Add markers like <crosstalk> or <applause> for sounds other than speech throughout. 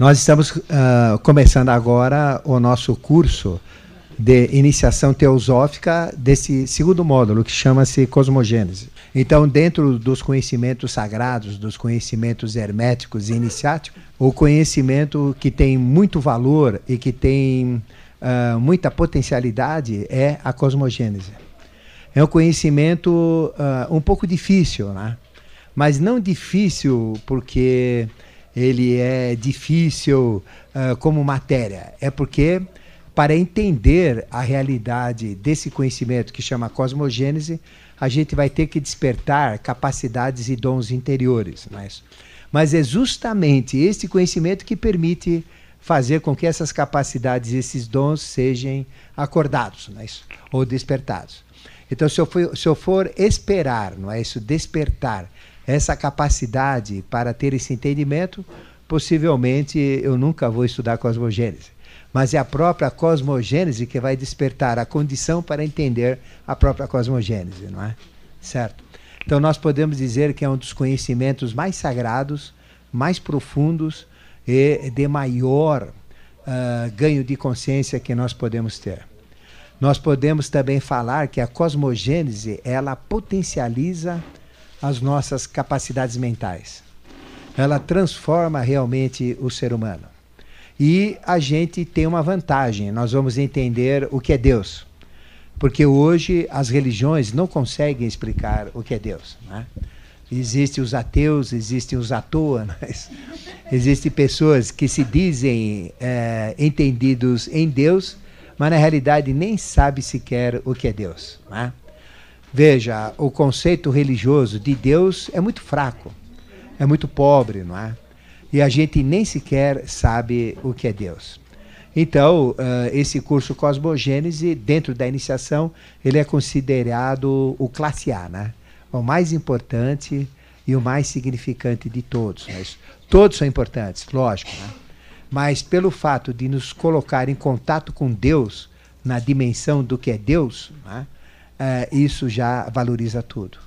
Nós estamos uh, começando agora o nosso curso de iniciação teosófica desse segundo módulo, que chama-se Cosmogênese. Então, dentro dos conhecimentos sagrados, dos conhecimentos herméticos e iniciáticos, o conhecimento que tem muito valor e que tem uh, muita potencialidade é a cosmogênese. É um conhecimento uh, um pouco difícil, né? mas não difícil porque ele é difícil uh, como matéria. É porque, para entender a realidade desse conhecimento que chama cosmogênese, a gente vai ter que despertar capacidades e dons interiores. Mas, mas é justamente esse conhecimento que permite fazer com que essas capacidades, esses dons sejam acordados é isso? ou despertados. Então, se eu, for, se eu for esperar, não é isso, despertar essa capacidade para ter esse entendimento, possivelmente eu nunca vou estudar cosmogênese. Mas é a própria cosmogênese que vai despertar a condição para entender a própria cosmogênese, não é? Certo? Então nós podemos dizer que é um dos conhecimentos mais sagrados, mais profundos e de maior uh, ganho de consciência que nós podemos ter. Nós podemos também falar que a cosmogênese ela potencializa as nossas capacidades mentais. Ela transforma realmente o ser humano. E a gente tem uma vantagem, nós vamos entender o que é Deus. Porque hoje as religiões não conseguem explicar o que é Deus. Né? Existem os ateus, existem os à <laughs> existem pessoas que se dizem é, entendidos em Deus, mas na realidade nem sabe sequer o que é Deus. Né? Veja, o conceito religioso de Deus é muito fraco, é muito pobre, não é? E a gente nem sequer sabe o que é Deus. Então, uh, esse curso Cosmogênese, dentro da iniciação, ele é considerado o classe A, né? O mais importante e o mais significante de todos. Mas todos são importantes, lógico, né? Mas pelo fato de nos colocar em contato com Deus, na dimensão do que é Deus, né? É, isso já valoriza tudo.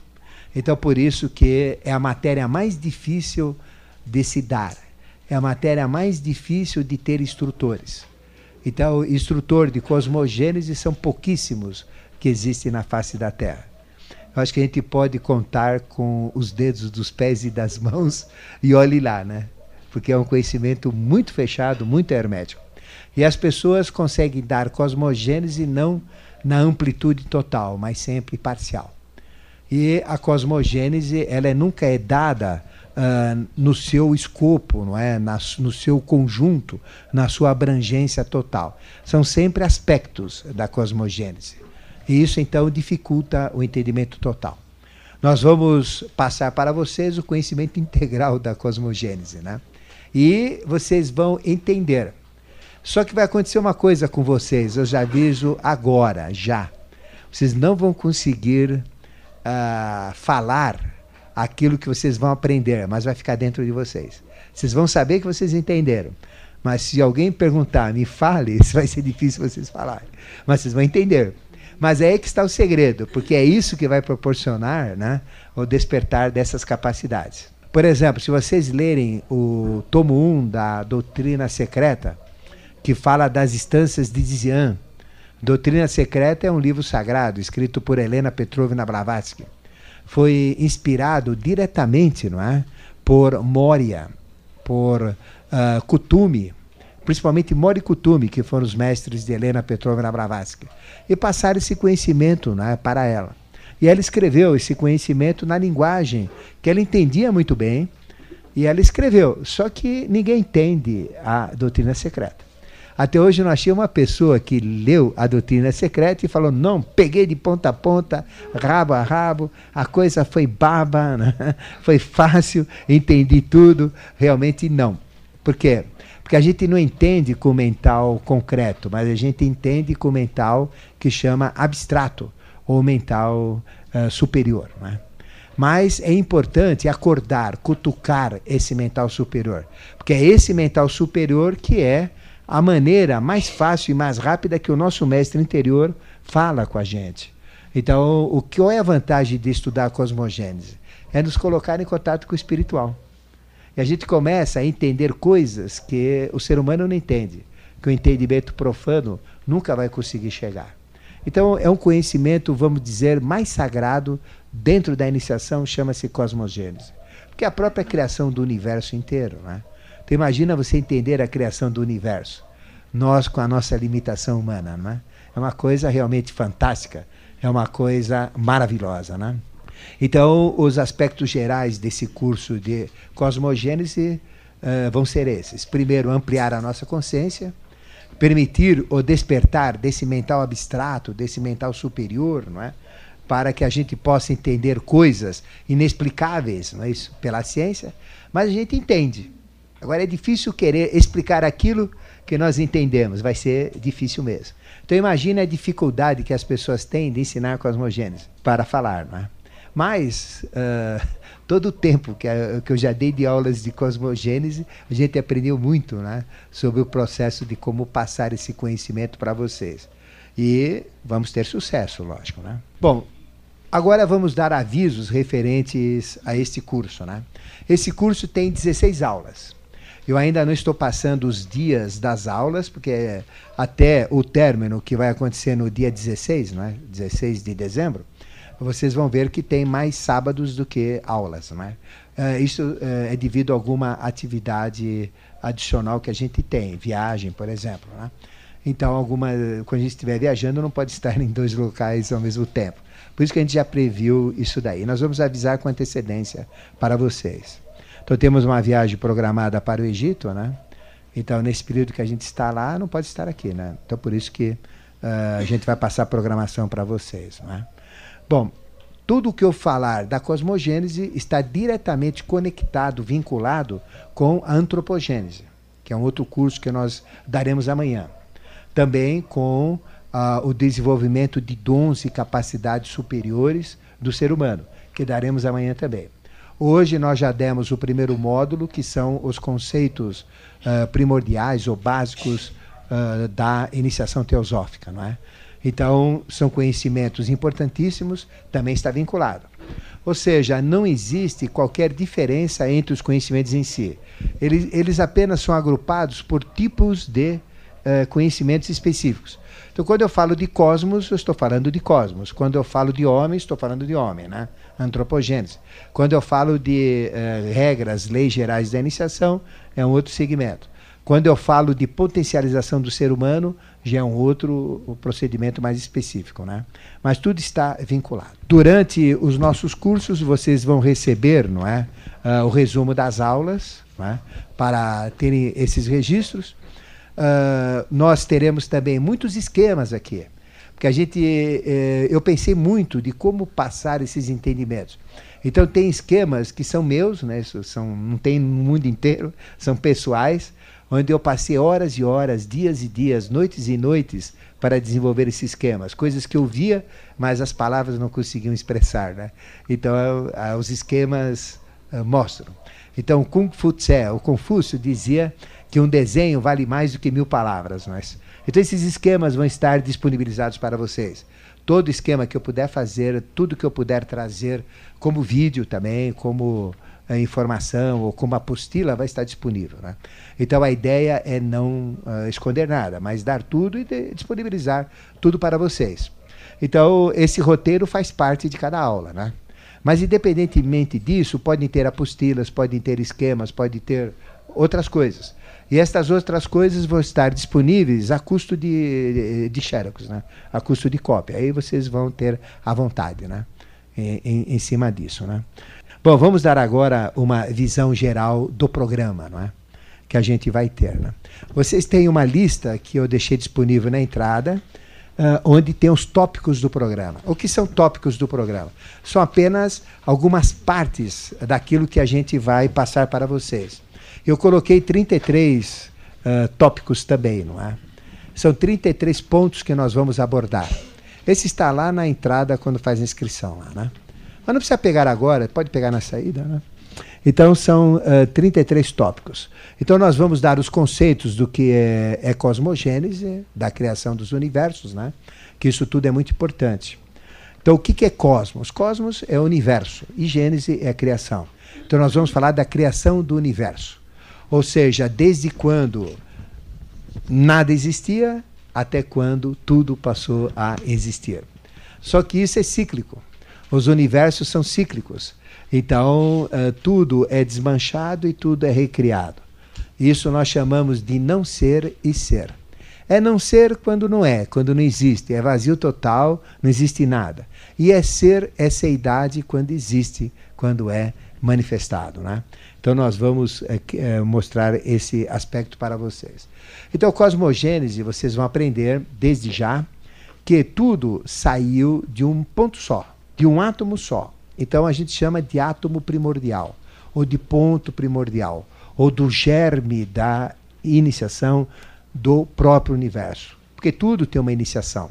Então, por isso que é a matéria mais difícil de se dar. É a matéria mais difícil de ter instrutores. Então, instrutor de cosmogênese são pouquíssimos que existem na face da Terra. Eu acho que a gente pode contar com os dedos dos pés e das <laughs> mãos e olhe lá, né? Porque é um conhecimento muito fechado, muito hermético. E as pessoas conseguem dar cosmogênese não na amplitude total, mas sempre parcial. E a cosmogênese, ela é, nunca é dada uh, no seu escopo, não é? Na, no seu conjunto, na sua abrangência total. São sempre aspectos da cosmogênese. E isso, então, dificulta o entendimento total. Nós vamos passar para vocês o conhecimento <laughs> integral da cosmogênese, né? E vocês vão entender só que vai acontecer uma coisa com vocês, eu já aviso agora, já. Vocês não vão conseguir uh, falar aquilo que vocês vão aprender, mas vai ficar dentro de vocês. Vocês vão saber que vocês entenderam. Mas se alguém perguntar, me fale, <laughs> vai ser difícil vocês falarem. Mas vocês vão entender. Mas é aí que está o segredo, porque é isso que vai proporcionar né, o despertar dessas capacidades. Por exemplo, se vocês lerem o tomo 1 da Doutrina Secreta, que fala das instâncias de Dzian. Doutrina Secreta é um livro sagrado escrito por Helena Petrovna Blavatsky. Foi inspirado diretamente, não é, por Moria, por uh, Kutumi, principalmente Mori Kutumi, que foram os mestres de Helena Petrovna Blavatsky, e passaram esse conhecimento é, para ela. E ela escreveu esse conhecimento na linguagem que ela entendia muito bem, e ela escreveu, só que ninguém entende a doutrina secreta. Até hoje eu não achei uma pessoa que leu a doutrina secreta e falou: não, peguei de ponta a ponta, rabo a rabo, a coisa foi baba, <laughs> né? foi fácil, entendi tudo. Realmente não. Por quê? Porque a gente não entende com mental concreto, mas a gente entende com mental que chama abstrato ou mental uh, superior. Né? Mas é importante acordar, cutucar esse mental superior, porque é esse mental superior que é a maneira mais fácil e mais rápida que o nosso mestre interior fala com a gente. Então, o que é a vantagem de estudar a cosmogênese? É nos colocar em contato com o espiritual. E a gente começa a entender coisas que o ser humano não entende, que o entendimento profano nunca vai conseguir chegar. Então, é um conhecimento, vamos dizer, mais sagrado dentro da iniciação, chama-se cosmogênese. Porque é a própria criação do universo inteiro. Né? Imagina você entender a criação do universo. Nós, com a nossa limitação humana. Né? É uma coisa realmente fantástica. É uma coisa maravilhosa. Né? Então, os aspectos gerais desse curso de cosmogênese uh, vão ser esses. Primeiro, ampliar a nossa consciência permitir o despertar desse mental abstrato, desse mental superior, não é? para que a gente possa entender coisas inexplicáveis, não é isso, pela ciência, mas a gente entende. Agora é difícil querer explicar aquilo que nós entendemos, vai ser difícil mesmo. Então imagine a dificuldade que as pessoas têm de ensinar cosmogênese para falar, não é? Mas uh, todo o tempo que, que eu já dei de aulas de cosmogênese, a gente aprendeu muito né, sobre o processo de como passar esse conhecimento para vocês. E vamos ter sucesso, lógico. Né? Bom, agora vamos dar avisos referentes a este curso. Né? Esse curso tem 16 aulas. Eu ainda não estou passando os dias das aulas, porque até o término, que vai acontecer no dia 16, né? 16 de dezembro, vocês vão ver que tem mais sábados do que aulas. Né? Uh, isso uh, é devido a alguma atividade adicional que a gente tem, viagem, por exemplo. Né? Então, alguma, quando a gente estiver viajando, não pode estar <laughs> em dois locais ao mesmo tempo. Por isso que a gente já previu isso daí. Nós vamos avisar com antecedência para vocês. Então, temos uma viagem programada para o Egito, né? Então, nesse período que a gente está lá, não pode estar aqui, né? Então, por isso que uh, a gente vai passar a programação para vocês, né? Bom, tudo o que eu falar da cosmogênese está diretamente conectado, vinculado com a antropogênese, que é um outro curso que nós daremos amanhã. Também com uh, o desenvolvimento de dons e capacidades superiores do ser humano, que daremos amanhã também. Hoje nós já demos o primeiro módulo, que são os conceitos uh, primordiais ou básicos uh, da iniciação teosófica, não é? Então, são conhecimentos importantíssimos, também está vinculado. Ou seja, não existe qualquer diferença entre os conhecimentos em si. Eles, eles apenas são agrupados por tipos de uh, conhecimentos específicos. Então, quando eu falo de cosmos, eu estou falando de cosmos. Quando eu falo de homem, estou falando de homem, né? Antropogênese. Quando eu falo de uh, regras, leis gerais da iniciação, é um outro segmento. Quando eu falo de potencialização do ser humano, já é um outro procedimento mais específico, né? Mas tudo está vinculado. Durante os nossos cursos, vocês vão receber, não é, uh, o resumo das aulas, é? para terem esses registros. Uh, nós teremos também muitos esquemas aqui, porque a gente, eh, eu pensei muito de como passar esses entendimentos. Então tem esquemas que são meus, né? São, não tem no mundo inteiro, são pessoais onde eu passei horas e horas, dias e dias, noites e noites para desenvolver esses esquemas, coisas que eu via, mas as palavras não conseguiam expressar, né? Então os esquemas uh, mostram. Então Kung Fu Tse, o Confúcio dizia que um desenho vale mais do que mil palavras, mas então esses esquemas vão estar disponibilizados para vocês. Todo esquema que eu puder fazer, tudo que eu puder trazer, como vídeo também, como a informação ou como apostila vai estar disponível. Né? Então a ideia é não uh, esconder nada, mas dar tudo e disponibilizar tudo para vocês. Então esse roteiro faz parte de cada aula. Né? Mas independentemente disso, podem ter apostilas, podem ter esquemas, podem ter outras coisas. E estas outras coisas vão estar disponíveis a custo de, de xerox, né? a custo de cópia. Aí vocês vão ter à vontade né? em, em, em cima disso. Né? Bom, vamos dar agora uma visão geral do programa, não é? Que a gente vai ter. Né? Vocês têm uma lista que eu deixei disponível na entrada, uh, onde tem os tópicos do programa. O que são tópicos do programa? São apenas algumas partes daquilo que a gente vai passar para vocês. Eu coloquei 33 uh, tópicos também, não é? São 33 pontos que nós vamos abordar. Esse está lá na entrada quando faz a inscrição lá, né? Mas não precisa pegar agora, pode pegar na saída, né? Então são uh, 33 tópicos. Então nós vamos dar os conceitos do que é, é cosmogênese, da criação dos universos, né? Que isso tudo é muito importante. Então o que, que é cosmos? Cosmos é o universo e gênese é a criação. Então nós vamos falar da criação do universo. Ou seja, desde quando nada existia até quando tudo passou a existir. Só que isso é cíclico. Os universos são cíclicos. Então, uh, tudo é desmanchado e tudo é recriado. Isso nós chamamos de não ser e ser. É não ser quando não é, quando não existe, é vazio total, não existe nada. E é ser essa idade quando existe, quando é manifestado. Né? Então nós vamos é, é, mostrar esse aspecto para vocês. Então, cosmogênese, vocês vão aprender desde já que tudo saiu de um ponto só, de um átomo só. Então a gente chama de átomo primordial, ou de ponto primordial, ou do germe da iniciação do próprio universo. Porque tudo tem uma iniciação.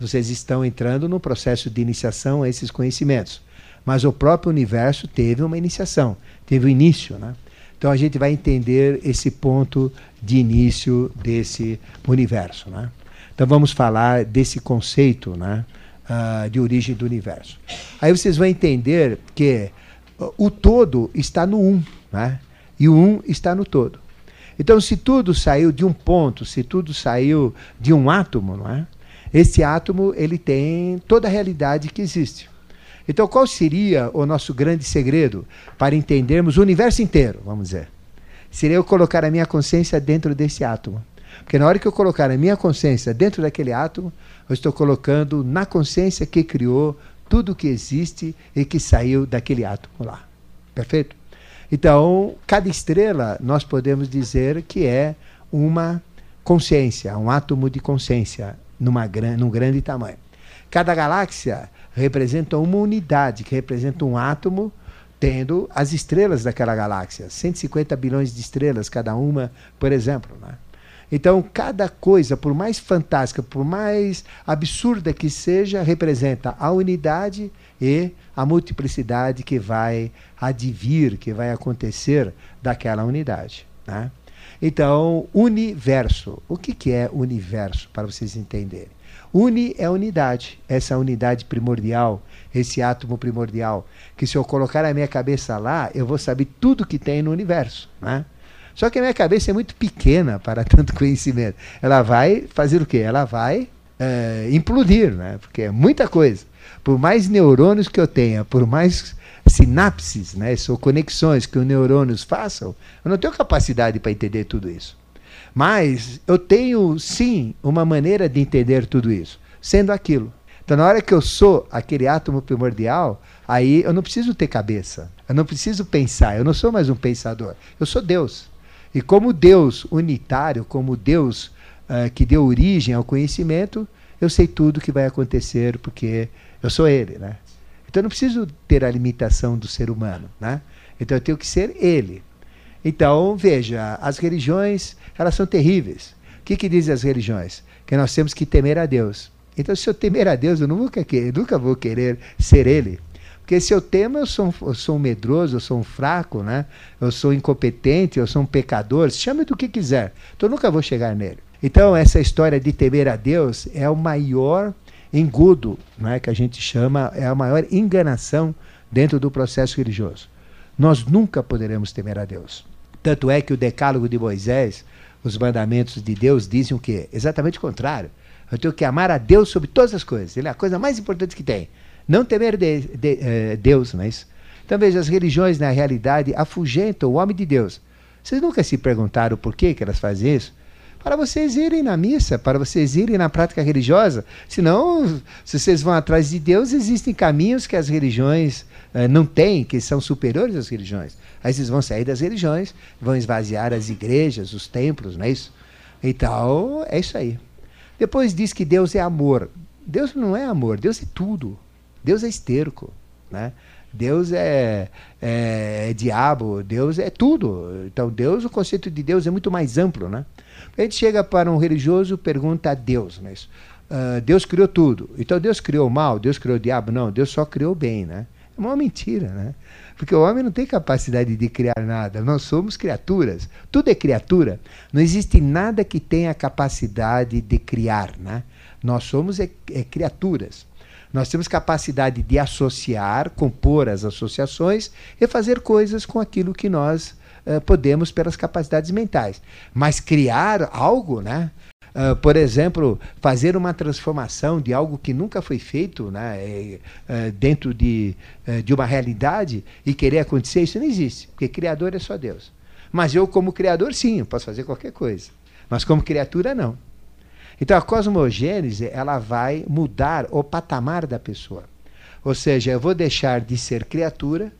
Vocês estão entrando no processo de iniciação a esses conhecimentos. Mas o próprio universo teve uma iniciação, teve o um início. Né? Então a gente vai entender esse ponto de início desse universo. Né? Então vamos falar desse conceito né, uh, de origem do universo. Aí vocês vão entender que o todo está no um, né? e o um está no todo. Então, se tudo saiu de um ponto, se tudo saiu de um átomo, não é? Esse átomo ele tem toda a realidade que existe. Então, qual seria o nosso grande segredo para entendermos o universo inteiro, vamos dizer? Seria eu colocar a minha consciência dentro desse átomo. Porque na hora que eu colocar a minha consciência dentro daquele átomo, eu estou colocando na consciência que criou tudo que existe e que saiu daquele átomo lá. Perfeito? Então, cada estrela nós podemos dizer que é uma consciência, um átomo de consciência numa, num grande tamanho. Cada galáxia representa uma unidade, que representa um átomo tendo as estrelas daquela galáxia. 150 bilhões de estrelas cada uma, por exemplo. Né? Então, cada coisa, por mais fantástica, por mais absurda que seja, representa a unidade e a multiplicidade que vai advir, que vai acontecer daquela unidade. Né? Então, universo. O que, que é universo, para vocês entenderem? Uni é unidade, essa unidade primordial, esse átomo primordial, que se eu colocar a minha cabeça lá, eu vou saber tudo que tem no universo. Né? Só que a minha cabeça é muito pequena para <laughs> tanto conhecimento. Ela vai fazer o quê? Ela vai é, implodir, né? porque é muita coisa. Por mais neurônios que eu tenha, por mais sinapses, né, ou conexões que os neurônios façam, eu não tenho capacidade para entender tudo isso. Mas eu tenho sim uma maneira de entender tudo isso, sendo aquilo. Então, na hora que eu sou aquele átomo primordial, aí eu não preciso ter cabeça, eu não preciso pensar, eu não sou mais um pensador, eu sou Deus. E como Deus unitário, como Deus uh, que deu origem ao conhecimento, eu sei tudo o que vai acontecer porque eu sou Ele, né? Então eu não preciso ter a limitação do ser humano, né? Então eu tenho que ser Ele. Então veja, as religiões elas são terríveis. O que, que dizem as religiões? Que nós temos que temer a Deus. Então se eu temer a Deus, eu nunca, eu nunca vou querer ser Ele. Porque se eu temo, eu sou, eu sou um medroso, eu sou um fraco, né? eu sou incompetente, eu sou um pecador, chame do que quiser. Então eu nunca vou chegar nele. Então, essa história de temer a Deus é o maior engodo né, que a gente chama, é a maior enganação dentro do processo religioso. Nós nunca poderemos temer a Deus. Tanto é que o decálogo de Moisés, os mandamentos de Deus, dizem o quê? Exatamente o contrário. Eu tenho que amar a Deus sobre todas as coisas. Ele é a coisa mais importante que tem. Não temer de, de, eh, Deus, não é isso? Então veja, as religiões na realidade afugentam o homem de Deus. Vocês nunca se perguntaram por que, que elas fazem isso? Para vocês irem na missa, para vocês irem na prática religiosa. Senão, se vocês vão atrás de Deus, existem caminhos que as religiões não têm, que são superiores às religiões. Aí vocês vão sair das religiões, vão esvaziar as igrejas, os templos, não é isso? Então, é isso aí. Depois diz que Deus é amor. Deus não é amor, Deus é tudo. Deus é esterco, né? Deus é, é, é, diabo, Deus é tudo. Então, Deus, o conceito de Deus é muito mais amplo, né? A gente chega para um religioso pergunta a Deus, mas uh, Deus criou tudo. Então, Deus criou o mal, Deus criou o diabo? Não, Deus só criou o bem, né? Uma mentira, né? Porque o homem não tem capacidade de criar nada. Nós somos criaturas. Tudo é criatura. Não existe nada que tenha capacidade de criar, né? Nós somos é, é criaturas. Nós temos capacidade de associar, compor as associações e fazer coisas com aquilo que nós uh, podemos pelas capacidades mentais. Mas criar algo, né? Uh, por exemplo, fazer uma transformação de algo que nunca foi feito né, uh, dentro de, uh, de uma realidade e querer acontecer, isso não existe, porque Criador é só Deus. Mas eu, como Criador, sim, posso fazer qualquer coisa. Mas como criatura, não. Então a cosmogênese ela vai mudar o patamar da pessoa. Ou seja, eu vou deixar de ser criatura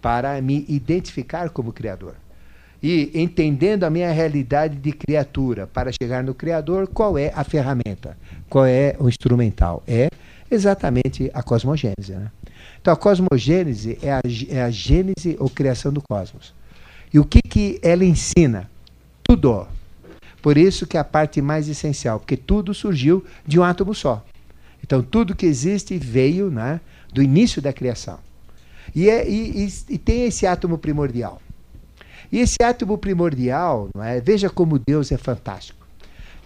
para me identificar como criador. E entendendo a minha realidade de criatura para chegar no criador, qual é a ferramenta? Qual é o instrumental? É exatamente a cosmogênese. Né? Então a cosmogênese é a, é a gênese ou criação do cosmos. E o que, que ela ensina? Tudo. Por isso que é a parte mais essencial, porque tudo surgiu de um átomo só. Então, tudo que existe veio né, do início da criação. E, é, e, e, e, tem esse átomo primordial. E esse átomo primordial, não é? veja como Deus é fantástico.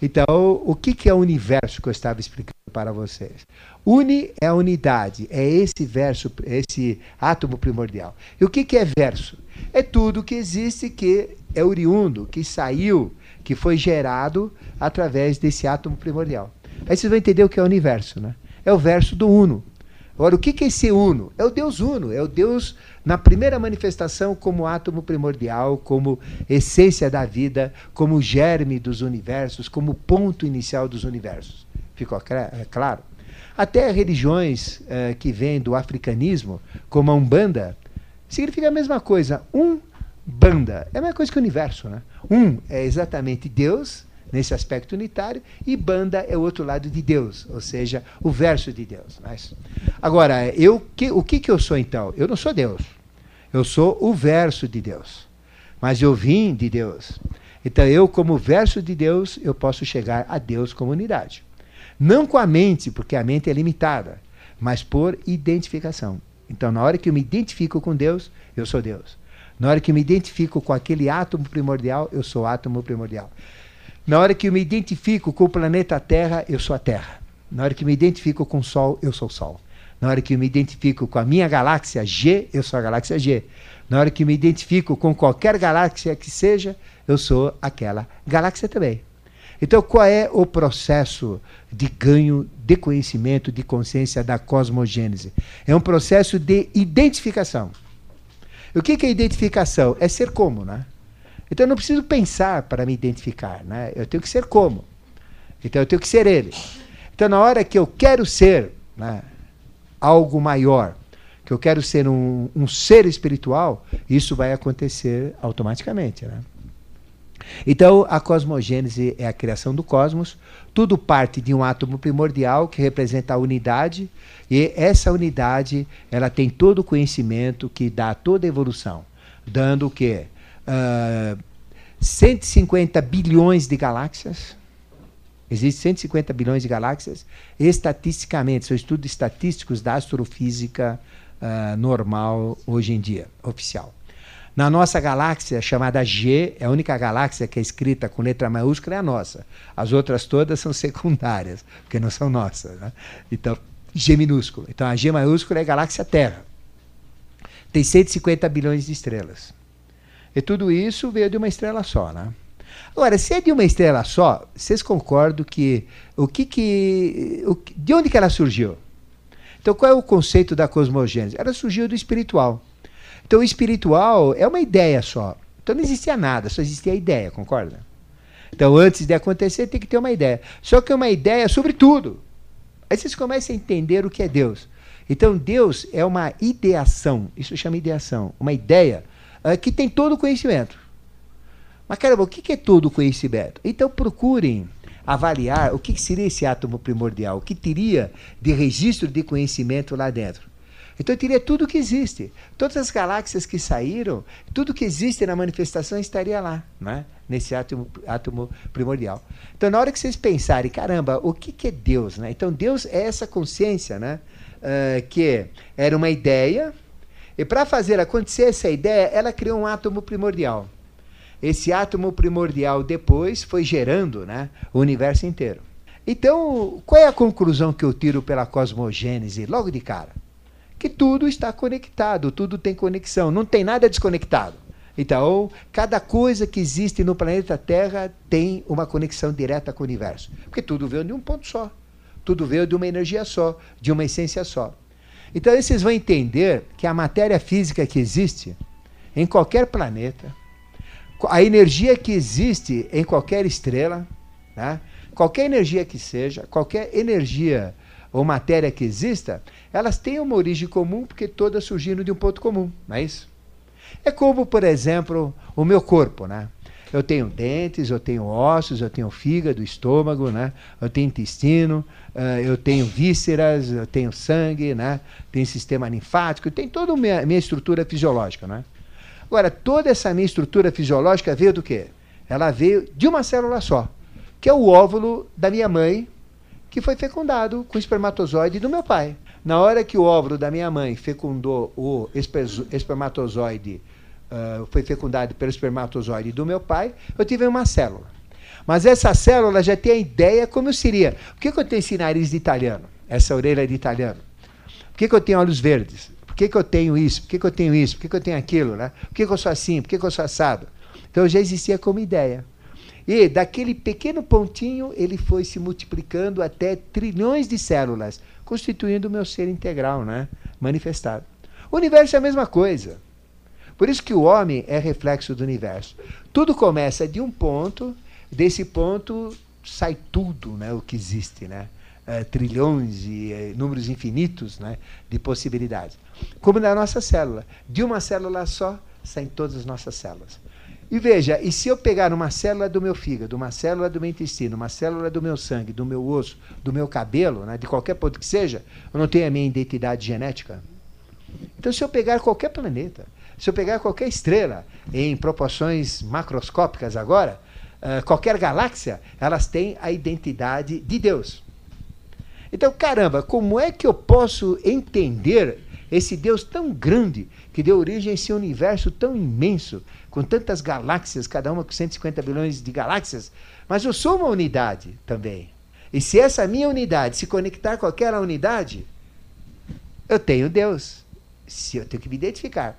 Então, o que, que é o universo que eu estava explicando para vocês? Uni é a unidade, é esse verso, esse átomo primordial. E o que, que é verso? É tudo que existe que é oriundo, que saiu que foi gerado através desse átomo primordial. Aí vocês vão entender o que é o universo, né? É o verso do Uno. Agora, o que é esse Uno? É o Deus Uno, é o Deus na primeira manifestação como átomo primordial, como essência da vida, como germe dos universos, como ponto inicial dos universos. Ficou é claro? Até religiões eh, que vêm do africanismo, como a Umbanda, significa a mesma coisa. Um banda. É a mesma coisa que o universo, né? Um é exatamente Deus, nesse aspecto unitário, e banda é o outro lado de Deus, ou seja, o verso de Deus. Mas, agora, eu, que, o que, que eu sou então? Eu não sou Deus. Eu sou o verso de Deus. Mas eu vim de Deus. Então, eu, como verso de Deus, eu posso chegar a Deus como unidade. Não com a mente, porque a mente é limitada, mas por identificação. Então, na hora que eu me identifico com Deus, eu sou Deus. Na hora que me identifico com aquele átomo primordial, eu sou átomo primordial. Na hora que eu me identifico com o planeta Terra, eu sou a Terra. Na hora que me identifico com o Sol, eu sou o Sol. Na hora que eu me identifico com a minha galáxia G, eu sou a galáxia G. Na hora que me identifico com qualquer galáxia que seja, eu sou aquela galáxia também. Então, qual é o processo de ganho de conhecimento, de consciência da cosmogênese? É um processo de identificação. O que, é identificação? É ser como, né? Então eu não preciso pensar para me identificar, né? Eu tenho que ser como. Então eu tenho que ser ele. Então na hora que eu quero ser né, algo maior, que eu quero ser um, um ser espiritual, isso vai acontecer automaticamente, né? Então, a cosmogênese é a criação do cosmos, tudo parte de um átomo primordial que representa a unidade, e essa unidade, ela tem todo o conhecimento que dá toda a evolução, dando o quê? Uh, 150 bilhões de galáxias. Existem 150 bilhões de galáxias. Estatisticamente, são estudos estatísticos da astrofísica uh, normal hoje em dia, oficial. Na nossa galáxia, chamada G, é a única galáxia que é escrita com letra maiúscula é a nossa. As outras todas são secundárias, porque não são nossas. Né? Então, G minúsculo. Então, a G maiúscula é a galáxia Terra. Tem 150 bilhões de estrelas. E tudo isso veio de uma estrela só, né? Agora, se é de uma estrela só, vocês concordam que o que que o, de onde que ela surgiu? Então, qual é o conceito da cosmogênese? Ela surgiu do espiritual. Então, o espiritual é uma ideia só. Então, não existia nada, só existia a ideia, concorda? Então, antes de acontecer, tem que ter uma ideia. Só que é uma ideia sobre tudo. Aí vocês começam a entender o que é Deus. Então, Deus é uma ideação. Isso chama ideação. Uma ideia que tem todo o conhecimento. Mas, caramba, o que é todo o conhecimento? Então, procurem avaliar o que seria esse átomo primordial, o que teria de registro de conhecimento lá dentro. Então teria tudo que existe. Todas as galáxias que saíram, tudo que existe na manifestação estaria lá, né? nesse átomo, átomo primordial. Então, na hora que vocês pensarem, caramba, o que, que é Deus? Né? Então, Deus é essa consciência, né? Uh, que era uma ideia, e para fazer acontecer essa ideia, ela criou um átomo primordial. Esse átomo primordial depois foi gerando né, o universo inteiro. Então, qual é a conclusão que eu tiro pela cosmogênese logo de cara? Que tudo está conectado, tudo tem conexão, não tem nada desconectado. Então, cada coisa que existe no planeta Terra tem uma conexão direta com o universo. Porque tudo veio de um ponto só. Tudo veio de uma energia só, de uma essência só. Então, vocês vão entender que a matéria física que existe em qualquer planeta, a energia que existe em qualquer estrela, né? qualquer energia que seja, qualquer energia ou matéria que exista, elas têm uma origem comum porque todas surgiram de um ponto comum, não é isso? É como, por exemplo, o meu corpo, né? Eu tenho dentes, eu tenho ossos, eu tenho fígado, estômago, né? Eu tenho intestino, uh, eu tenho vísceras, eu tenho sangue, né? Tenho sistema linfático, tem toda a minha, minha estrutura fisiológica, né? Agora, toda essa minha estrutura fisiológica veio do quê? Ela veio de uma célula só, que é o óvulo da minha mãe, que foi fecundado com o espermatozoide do meu pai. Na hora que o óvulo da minha mãe fecundou o espermatozoide, uh, foi fecundado pelo espermatozoide do meu pai, eu tive uma célula. Mas essa célula já tem a ideia como seria. Por que, que eu tenho esse nariz de italiano? Essa orelha de italiano? Por que, que eu tenho olhos verdes? Por que, que eu tenho isso? Por que, que eu tenho isso? Por que, que eu tenho aquilo? Né? Por que, que eu sou assim? Por que, que eu sou assado? Então já existia como ideia. E daquele pequeno pontinho, ele foi se multiplicando até trilhões de células, constituindo o meu ser integral, né? manifestado. O universo é a mesma coisa. Por isso que o homem é reflexo do universo. Tudo começa de um ponto, desse ponto sai tudo né, o que existe. Né? É, trilhões e é, números infinitos né, de possibilidades. Como na nossa célula. De uma célula só saem todas as nossas células. E veja, e se eu pegar uma célula do meu fígado, uma célula do meu intestino, uma célula do meu sangue, do meu osso, do meu cabelo, né, de qualquer ponto que seja, eu não tenho a minha identidade genética? Então, se eu pegar qualquer planeta, se eu pegar qualquer estrela em proporções macroscópicas agora, uh, qualquer galáxia, elas têm a identidade de Deus. Então, caramba, como é que eu posso entender esse Deus tão grande que deu origem a esse universo tão imenso, com tantas galáxias, cada uma com 150 bilhões de galáxias, mas eu sou uma unidade também. E se essa minha unidade se conectar com aquela unidade, eu tenho Deus. Se eu tenho que me identificar.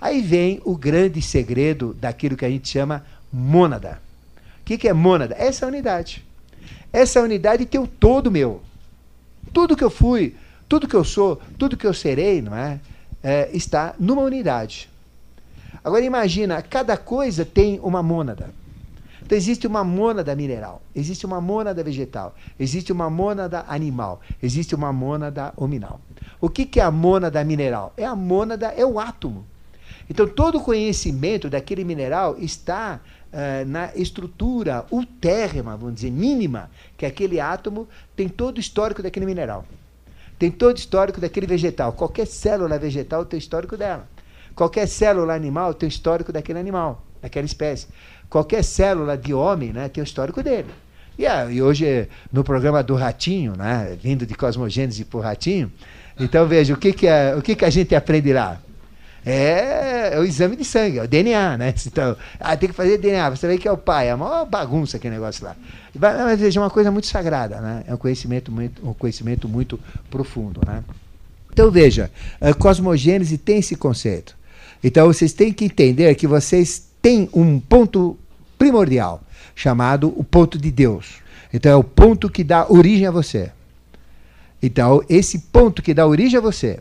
Aí vem o grande segredo daquilo que a gente chama mônada. O que, que é mônada? Essa unidade. Essa unidade tem o todo meu. Tudo que eu fui, tudo que eu sou, tudo que eu serei, não é? é está numa unidade. Agora imagina, cada coisa tem uma mônada. Então existe uma mônada mineral, existe uma mônada vegetal, existe uma mônada animal, existe uma mônada hominal. O que, que é a mônada mineral? É a mônada, é o átomo. Então todo o conhecimento daquele mineral está uh, na estrutura ultérrima, vamos dizer, mínima, que aquele átomo tem todo o histórico daquele mineral. Tem todo o histórico daquele vegetal. Qualquer célula vegetal tem o histórico dela. Qualquer célula animal tem o histórico daquele animal, daquela espécie. Qualquer célula de homem né, tem o histórico dele. E, ah, hoje, no programa do Ratinho, né, vindo de Cosmogênese para o Ratinho, então veja, o que, que, é, o que, que a gente aprende lá? É, é, o exame de sangue, é o DNA, né? <laughs> Então, ah, tem que fazer DNA, você vê que é o pai, é a maior bagunça aquele negócio lá. Mas veja, é uma coisa muito sagrada, né? É um conhecimento muito, um conhecimento muito profundo, né? Então veja, a cosmogênese tem esse conceito. Então vocês têm que entender que vocês têm um ponto primordial, chamado o ponto de Deus. Então é o ponto que dá origem a você. Então, esse ponto que dá origem a você,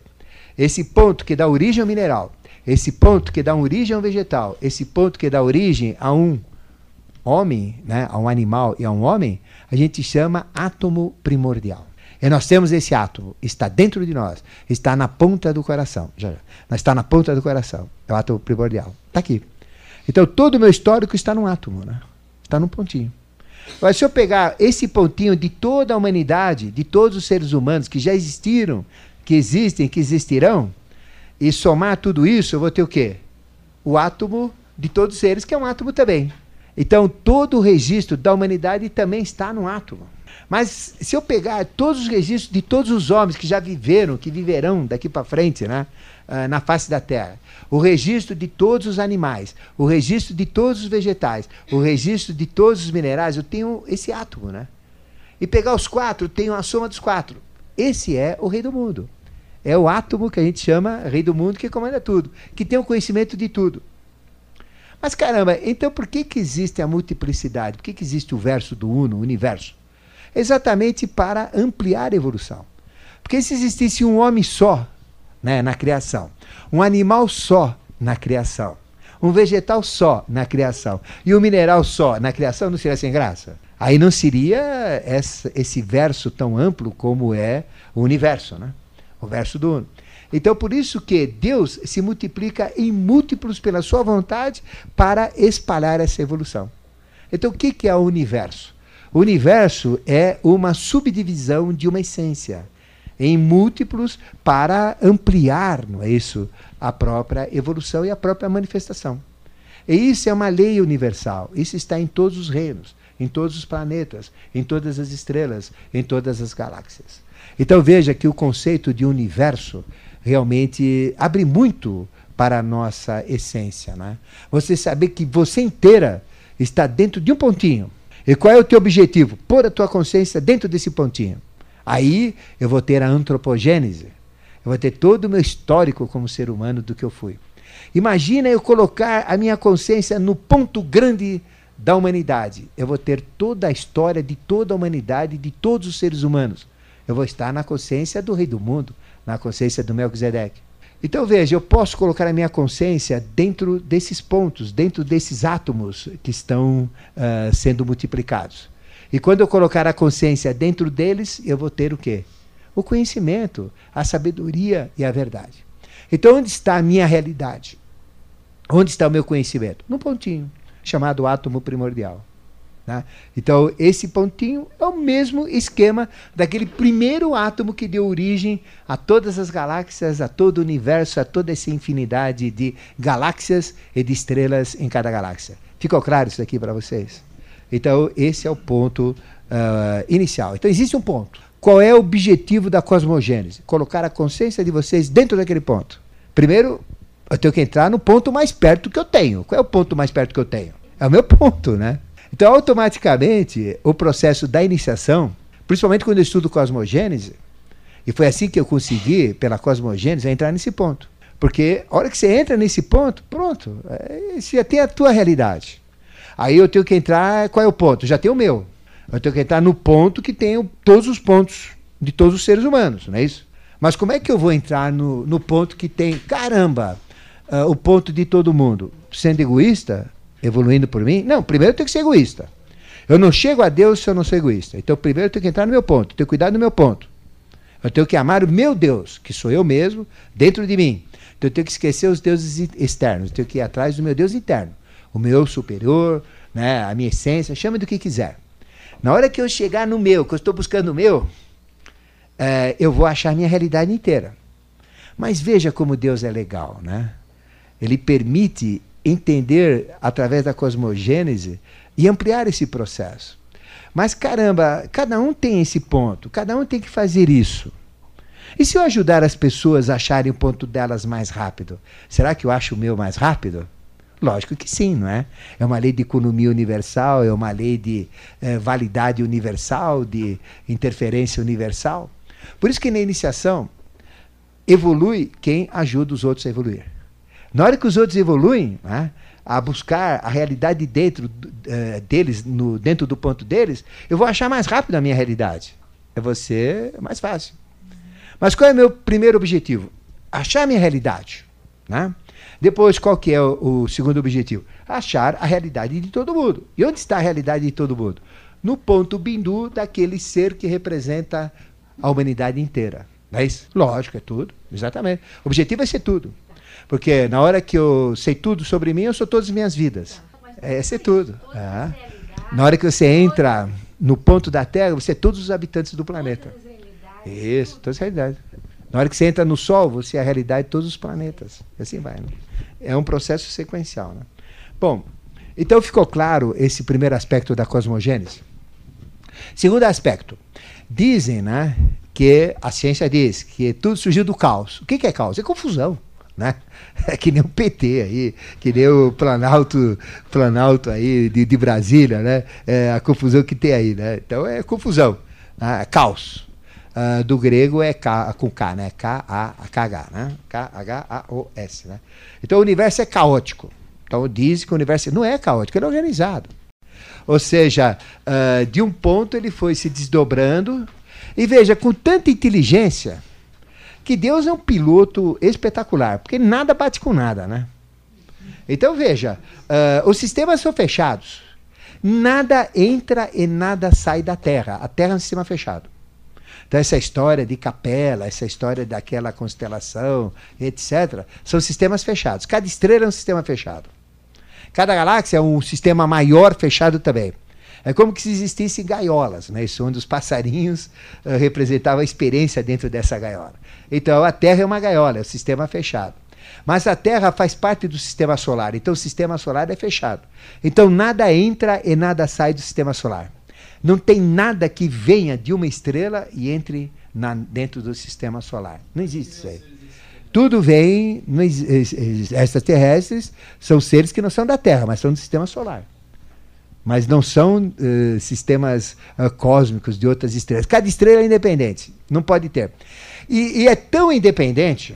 esse ponto que dá origem ao mineral, esse ponto que dá origem ao vegetal, esse ponto que dá origem a um homem, né, a um animal e a um homem, a gente chama átomo primordial. E nós temos esse átomo, está dentro de nós, está na ponta do coração. Já, já. Está na ponta do coração. É o átomo primordial. Está aqui. Então todo o meu histórico está num átomo, né? está num pontinho. Mas se eu pegar esse pontinho de toda a humanidade, de todos os seres humanos que já existiram, que existem, que existirão, e somar tudo isso, eu vou ter o quê? O átomo de todos os seres, que é um átomo também. Então todo o registro da humanidade também está no átomo. Mas se eu pegar todos os registros de todos os homens que já viveram, que viverão daqui para frente, né, uh, na face da Terra, o registro de todos os animais, o registro de todos os vegetais, o registro de todos os minerais, eu tenho esse átomo, né? e pegar os quatro, tenho a soma dos quatro. Esse é o rei do mundo. É o átomo que a gente chama rei do mundo que comanda tudo, que tem o conhecimento de tudo. Mas caramba, então por que, que existe a multiplicidade? Por que, que existe o verso do uno, o universo? Exatamente para ampliar a evolução. Porque se existisse um homem só né, na criação, um animal só na criação, um vegetal só na criação e um mineral só na criação, não seria sem graça? Aí não seria esse verso tão amplo como é o universo, né? O verso do Uno. Então, por isso que Deus se multiplica em múltiplos pela sua vontade para espalhar essa evolução. Então, o que é o universo? O universo é uma subdivisão de uma essência em múltiplos para ampliar, não é isso, a própria evolução e a própria manifestação. E isso é uma lei universal. Isso está em todos os reinos, em todos os planetas, em todas as estrelas, em todas as galáxias. Então veja que o conceito de universo realmente abre muito para a nossa essência. Né? Você saber que você inteira está dentro de um pontinho. E qual é o teu objetivo? Pôr a tua consciência dentro desse pontinho. Aí eu vou ter a antropogênese. Eu vou ter todo o meu histórico como ser humano do que eu fui. Imagina eu colocar a minha consciência no ponto grande da humanidade. Eu vou ter toda a história de toda a humanidade, de todos os seres humanos. Eu vou estar na consciência do rei do mundo, na consciência do Melquisedeque. Então veja, eu posso colocar a minha consciência dentro desses pontos, dentro desses átomos que estão uh, sendo multiplicados. E quando eu colocar a consciência dentro deles, eu vou ter o quê? O conhecimento, a sabedoria e a verdade. Então onde está a minha realidade? Onde está o meu conhecimento? No pontinho, chamado átomo primordial. Né? Então, esse pontinho é o mesmo esquema daquele primeiro átomo que deu origem a todas as galáxias, a todo o universo, a toda essa infinidade de galáxias e de estrelas em cada galáxia. Ficou claro isso aqui para vocês? Então, esse é o ponto uh, inicial. Então, existe um ponto. Qual é o objetivo da cosmogênese? Colocar a consciência de vocês dentro daquele ponto. Primeiro, eu tenho que entrar no ponto mais perto que eu tenho. Qual é o ponto mais perto que eu tenho? É o meu ponto, né? Então, automaticamente, o processo da iniciação, principalmente quando eu estudo cosmogênese, e foi assim que eu consegui, pela cosmogênese, entrar nesse ponto. Porque a hora que você entra nesse ponto, pronto, é, você já tem a tua realidade. Aí eu tenho que entrar, qual é o ponto? Já tem o meu. Eu tenho que entrar no ponto que tem todos os pontos de todos os seres humanos, não é isso? Mas como é que eu vou entrar no, no ponto que tem, caramba, uh, o ponto de todo mundo? Sendo egoísta, evoluindo por mim? Não, primeiro eu tenho que ser egoísta. Eu não chego a Deus se eu não sou egoísta. Então, primeiro eu tenho que entrar no meu ponto, ter cuidado do meu ponto. Eu tenho que amar o meu Deus, que sou eu mesmo, dentro de mim. Então, eu tenho que esquecer os deuses externos. Eu tenho que ir atrás do meu Deus interno. O meu superior, né, a minha essência, chama do que quiser. Na hora que eu chegar no meu, que eu estou buscando o meu, é, eu vou achar a minha realidade inteira. Mas veja como Deus é legal, né? Ele permite entender através da cosmogênese e ampliar esse processo. Mas caramba, cada um tem esse ponto, cada um tem que fazer isso. E se eu ajudar as pessoas a acharem o ponto delas mais rápido, será que eu acho o meu mais rápido? Lógico que sim, não é? É uma lei de economia universal, é uma lei de é, validade universal, de interferência universal. Por isso que na iniciação evolui quem ajuda os outros a evoluir. Na hora que os outros evoluem, né, a buscar a realidade dentro uh, deles, no, dentro do ponto deles, eu vou achar mais rápido a minha realidade. É você mais fácil. Mas qual é o meu primeiro objetivo? Achar a minha realidade. Né? Depois, qual que é o, o, segundo objetivo? Achar a realidade de todo mundo. E onde está a realidade de todo mundo? No ponto bindu daquele ser que representa a humanidade inteira. Não é isso? Lógico, é tudo. Exatamente. O objetivo é ser tudo. Porque na hora que eu sei tudo sobre mim, eu sou todas as minhas vidas. É ser tudo. É. Na hora que você entra no ponto da Terra, você é todos os habitantes do planeta. Isso, todas as realidades. Na hora que você entra no Sol, você é a realidade de todos os planetas. Assim vai. Né? É um processo sequencial. Né? Bom, então ficou claro esse primeiro aspecto da cosmogênese. Segundo aspecto, dizem né, que a ciência diz que tudo surgiu do caos. O que é caos? É confusão né? <laughs> É que nem o PT aí, que nem o Planalto, Planalto aí de, de Brasília, né? É a confusão que tem aí, né? Então é confusão. Ah, caos. Uh, do grego é K, com K, né? K-A-K-H, né? K-H-A-O-S, né? Então o universo é caótico. Então diz que o universo não é caótico, ele é organizado. Ou seja, uh, de um ponto ele foi se desdobrando. E veja, com tanta inteligência, que Deus é um piloto espetacular, porque nada bate com nada, né? Então veja, uh, os sistemas são fechados. Nada entra e nada sai da Terra. A Terra é um sistema fechado. Então, essa história de capela, essa história daquela constelação, etc., são sistemas fechados. Cada estrela é um sistema fechado. Cada galáxia é um sistema maior fechado também. É como se existissem gaiolas, né? Isso onde os passarinhos uh, representavam a experiência dentro dessa gaiola. Então a Terra é uma gaiola, é um sistema fechado. Mas a Terra faz parte do sistema solar, então o sistema solar é fechado. Então nada entra e nada sai do sistema solar. Não tem nada que venha de uma estrela e entre na, dentro do sistema solar. Não existe isso aí. Tudo vem, extraterrestres são seres que não são da Terra, mas são do sistema solar. Mas não são uh, sistemas uh, cósmicos de outras estrelas. Cada estrela é independente, não pode ter. E, e é tão independente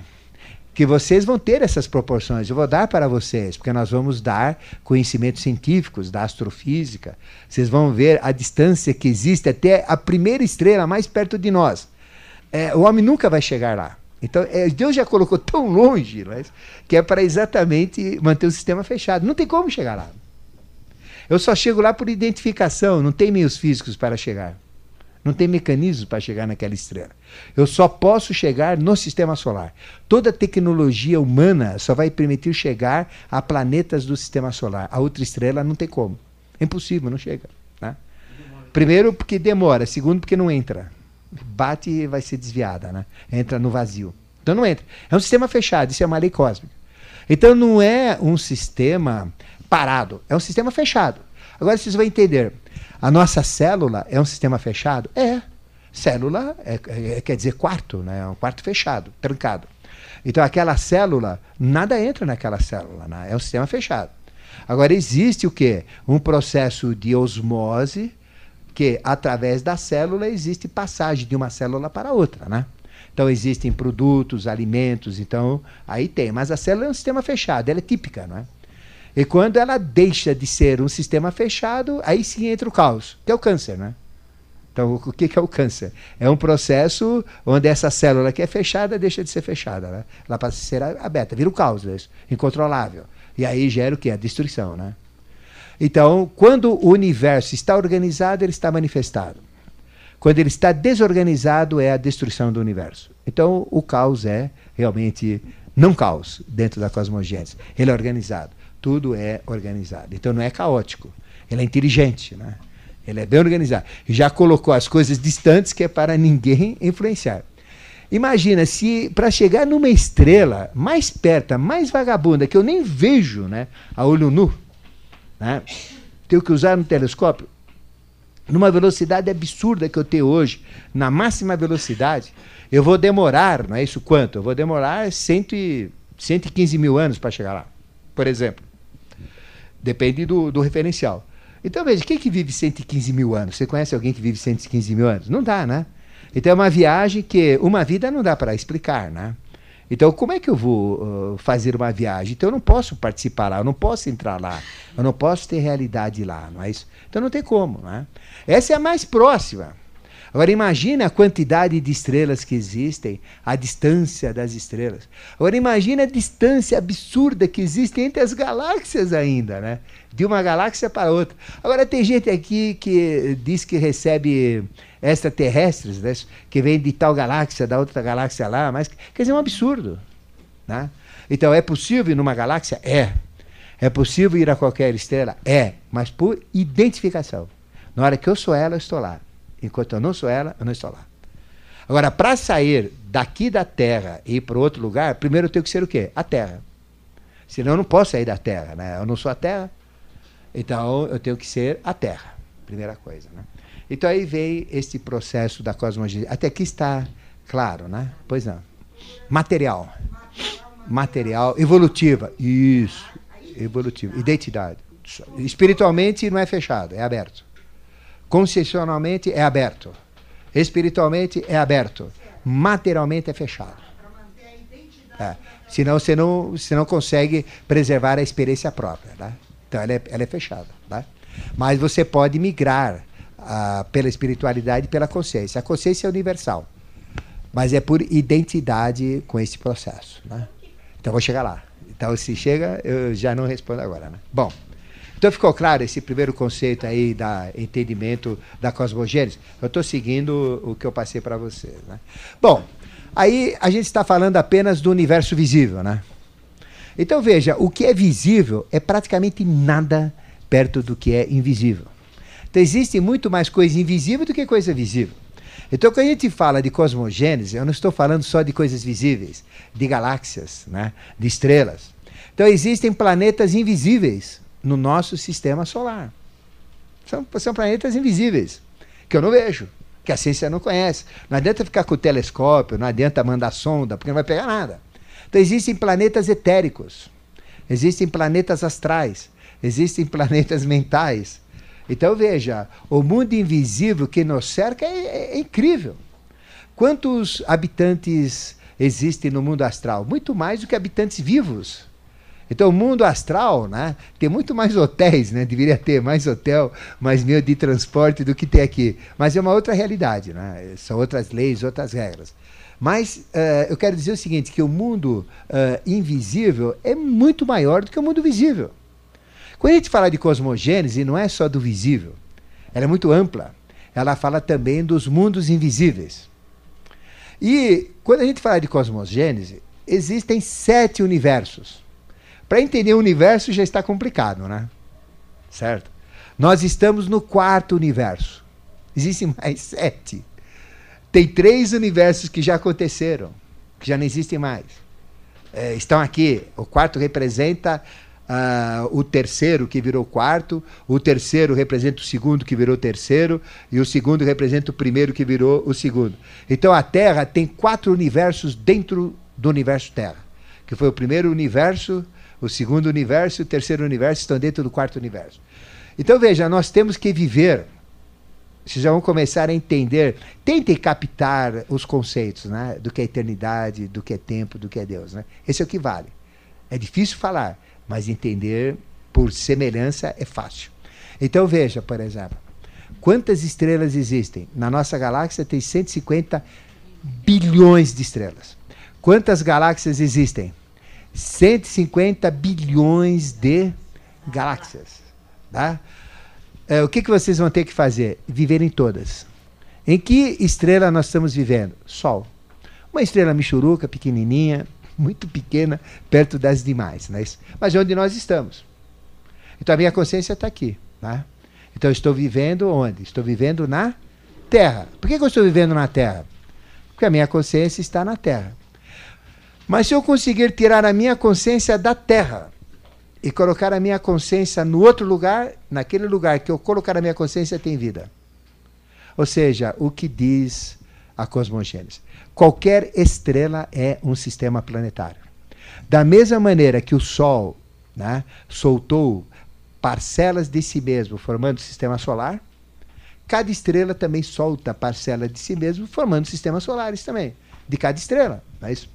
que vocês vão ter essas proporções. Eu vou dar para vocês, porque nós vamos dar conhecimentos científicos da astrofísica. Vocês vão ver a distância que existe até a primeira estrela mais perto de nós. É, o homem nunca vai chegar lá. Então, é, Deus já colocou tão longe mas, que é para exatamente manter o sistema fechado. Não tem como chegar lá. Eu só chego lá por identificação, não tem meios físicos para chegar. Não tem mecanismo para chegar naquela estrela. Eu só posso chegar no sistema solar. Toda tecnologia humana só vai permitir chegar a planetas do sistema solar. A outra estrela não tem como. É impossível, não chega. Né? Primeiro, porque demora. Segundo, porque não entra. Bate e vai ser desviada. Né? Entra no vazio. Então não entra. É um sistema fechado. Isso é uma lei cósmica. Então não é um sistema parado. É um sistema fechado. Agora vocês vão entender. A nossa célula é um sistema fechado? É. Célula é, é, quer dizer quarto, né? é um quarto fechado, trancado. Então aquela célula, nada entra naquela célula, né? é um sistema fechado. Agora existe o quê? Um processo de osmose que através da célula existe passagem de uma célula para outra, né? Então existem produtos, alimentos, então aí tem. Mas a célula é um sistema fechado, ela é típica, não é? E quando ela deixa de ser um sistema fechado, aí sim entra o caos, que é o câncer, né? Então, o que é o câncer? É um processo onde essa célula que é fechada deixa de ser fechada. Né? Ela passa a ser aberta, vira o caos, né? incontrolável. E aí gera o que? A destruição. Né? Então, quando o universo está organizado, ele está manifestado. Quando ele está desorganizado, é a destruição do universo. Então, o caos é realmente não caos dentro da cosmogênese. Ele é organizado tudo é organizado. Então não é caótico, ele é inteligente, né? ele é bem organizado. Já colocou as coisas distantes que é para ninguém influenciar. Imagina se para chegar numa estrela mais perto, mais vagabunda, que eu nem vejo né, a olho nu, né, tenho que usar um telescópio, numa velocidade absurda que eu tenho hoje, na máxima velocidade, eu vou demorar, não é isso quanto? Eu vou demorar cento e, 115 mil anos para chegar lá, por exemplo. Depende do, do referencial. Então, veja, quem que vive 115 mil anos? Você conhece alguém que vive 115 mil anos? Não dá, né? Então é uma viagem que uma vida não dá para explicar, né? Então, como é que eu vou uh, fazer uma viagem? Então, eu não posso participar lá, eu não posso entrar lá, eu não posso ter realidade lá, não é isso? Então, não tem como, né? Essa é a mais próxima. Agora imagine a quantidade de estrelas que existem, a distância das estrelas. Agora imagine a distância absurda que existe entre as galáxias ainda, né? De uma galáxia para outra. Agora tem gente aqui que diz que recebe extraterrestres, né? que vem de tal galáxia, da outra galáxia lá, mas quer dizer, é um absurdo. Né? Então é possível ir numa galáxia? É. É possível ir a qualquer estrela? É, mas por identificação. Na hora que eu sou ela, eu estou lá. Enquanto eu não sou ela, eu não estou lá. Agora, para sair daqui da Terra e ir para outro lugar, primeiro eu tenho que ser o quê? A Terra. Senão eu não posso sair da Terra, né? Eu não sou a Terra, então eu tenho que ser a Terra. Primeira coisa, né? Então aí vem este processo da cosmologia. Até aqui está claro, né? Pois não. Material. Material, evolutiva. Isso. Evolutiva. Identidade. Espiritualmente não é fechado, é aberto. Concessionalmente é aberto. Espiritualmente é aberto, materialmente é fechado. É. Senão você não, você não consegue preservar a experiência própria. Né? Então ela é, ela é fechada. Né? Mas você pode migrar ah, pela espiritualidade e pela consciência. A consciência é universal, mas é por identidade com esse processo. Né? Então vou chegar lá. Então se chega, eu já não respondo agora. Né? Bom. Então ficou claro esse primeiro conceito aí da entendimento da cosmogênese? Eu estou seguindo o que eu passei para vocês. Né? Bom, aí a gente está falando apenas do universo visível, né? Então veja, o que é visível é praticamente nada perto do que é invisível. Então existe muito mais coisa invisível do que coisa visível. Então, quando a gente fala de cosmogênese, eu não estou falando só de coisas visíveis, de galáxias, né, de estrelas. Então, existem planetas invisíveis no nosso sistema solar. São, são planetas invisíveis, que eu não vejo, que a ciência não conhece. Não adianta ficar com o telescópio, não adianta mandar sonda, porque não vai pegar nada. Então existem planetas etéricos, existem planetas astrais, existem planetas mentais. Então veja, o mundo invisível que nos cerca é, é, é incrível. Quantos habitantes existem no mundo astral? Muito mais do que habitantes vivos. Então, o mundo astral, né, tem muito mais hotéis, né, deveria ter mais hotel, mais meio de transporte do que tem aqui. Mas é uma outra realidade, né, são outras leis, outras regras. Mas uh, eu quero dizer o seguinte, que o mundo uh, invisível é muito maior do que o mundo visível. Quando a gente fala de cosmogênese, não é só do visível, ela é muito ampla. Ela fala também dos mundos invisíveis. E quando a gente fala de cosmogênese, existem sete universos. Para entender o universo já está complicado, né? Certo? Nós estamos no quarto universo. Existem mais <laughs> sete. Tem três universos que já aconteceram, que já não existem mais. É, estão aqui. O quarto representa uh, o terceiro que virou quarto, o terceiro representa o segundo que virou terceiro, e o segundo representa o primeiro que virou o segundo. Então a Terra tem quatro universos dentro do universo Terra, que foi o primeiro universo o segundo universo e o terceiro universo estão dentro do quarto universo. Então veja, nós temos que viver. Vocês já vão começar a entender. Tentem captar os conceitos né, do que é eternidade, do que é tempo, do que é Deus. Né? Esse é o que vale. É difícil falar, mas entender por semelhança é fácil. Então veja, por exemplo, quantas estrelas existem? Na nossa galáxia tem 150 bilhões de estrelas. Quantas galáxias existem? 150 bilhões de galáxias. Tá? É, o que, que vocês vão ter que fazer? Viver em todas. Em que estrela nós estamos vivendo? Sol. Uma estrela michuruca, pequenininha, muito pequena, perto das demais. Né? Mas onde nós estamos? Então a minha consciência está aqui. Tá? Então eu estou vivendo onde? Estou vivendo na Terra. Por que, que eu estou vivendo na Terra? Porque a minha consciência está na Terra. Mas se eu conseguir tirar a minha consciência da terra e colocar a minha consciência no outro lugar, naquele lugar que eu colocar a minha consciência tem vida. Ou seja, o que diz a cosmogênese? Qualquer estrela é um sistema planetário. Da mesma maneira que o Sol né, soltou parcelas de si mesmo, formando o sistema solar, cada estrela também solta parcela de si mesmo, formando sistemas solares também, de cada estrela. Não é isso?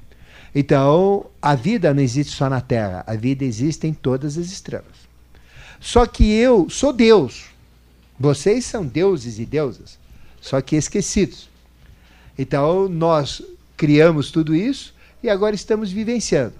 Então, a vida não existe só na Terra, a vida existe em todas as estrelas. Só que eu sou Deus. Vocês são deuses e deusas, só que esquecidos. Então, nós criamos tudo isso e agora estamos vivenciando.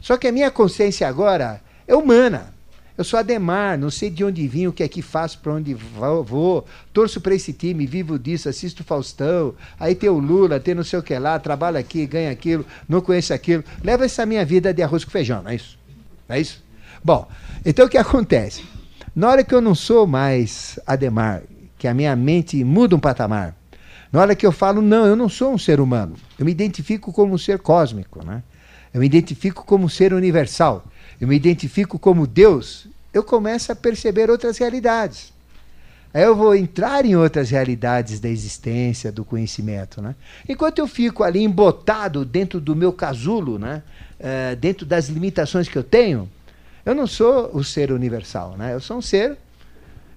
Só que a minha consciência agora é humana. Eu sou Ademar, não sei de onde vim, o que é que faço, para onde vou, torço para esse time, vivo disso, assisto Faustão, aí tem o Lula, tem não sei o que lá, trabalho aqui, ganha aquilo, não conheço aquilo. Leva essa minha vida de arroz com feijão, não é isso? Não é isso? Bom, então o que acontece? Na hora que eu não sou mais Ademar, que a minha mente muda um patamar, na hora que eu falo, não, eu não sou um ser humano, eu me identifico como um ser cósmico, né? eu me identifico como um ser universal eu me identifico como Deus, eu começo a perceber outras realidades. Aí eu vou entrar em outras realidades da existência, do conhecimento. Né? Enquanto eu fico ali embotado dentro do meu casulo, né? Uh, dentro das limitações que eu tenho, eu não sou o ser universal. Né? Eu sou um ser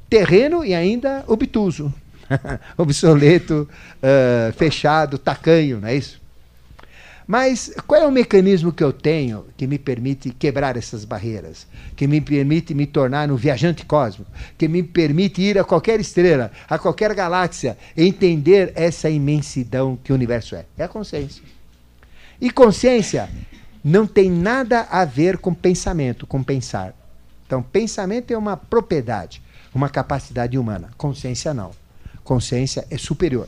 terreno e ainda obtuso. <laughs> obsoleto, uh, fechado, tacanho, não é isso? Mas qual é o mecanismo que eu tenho que me permite quebrar essas barreiras, que me permite me tornar um viajante cósmico, que me permite ir a qualquer estrela, a qualquer galáxia, entender essa imensidão que o universo é? É a consciência. E consciência não tem nada a ver com pensamento, com pensar. Então, pensamento é uma propriedade, uma capacidade humana. Consciência não. Consciência é superior.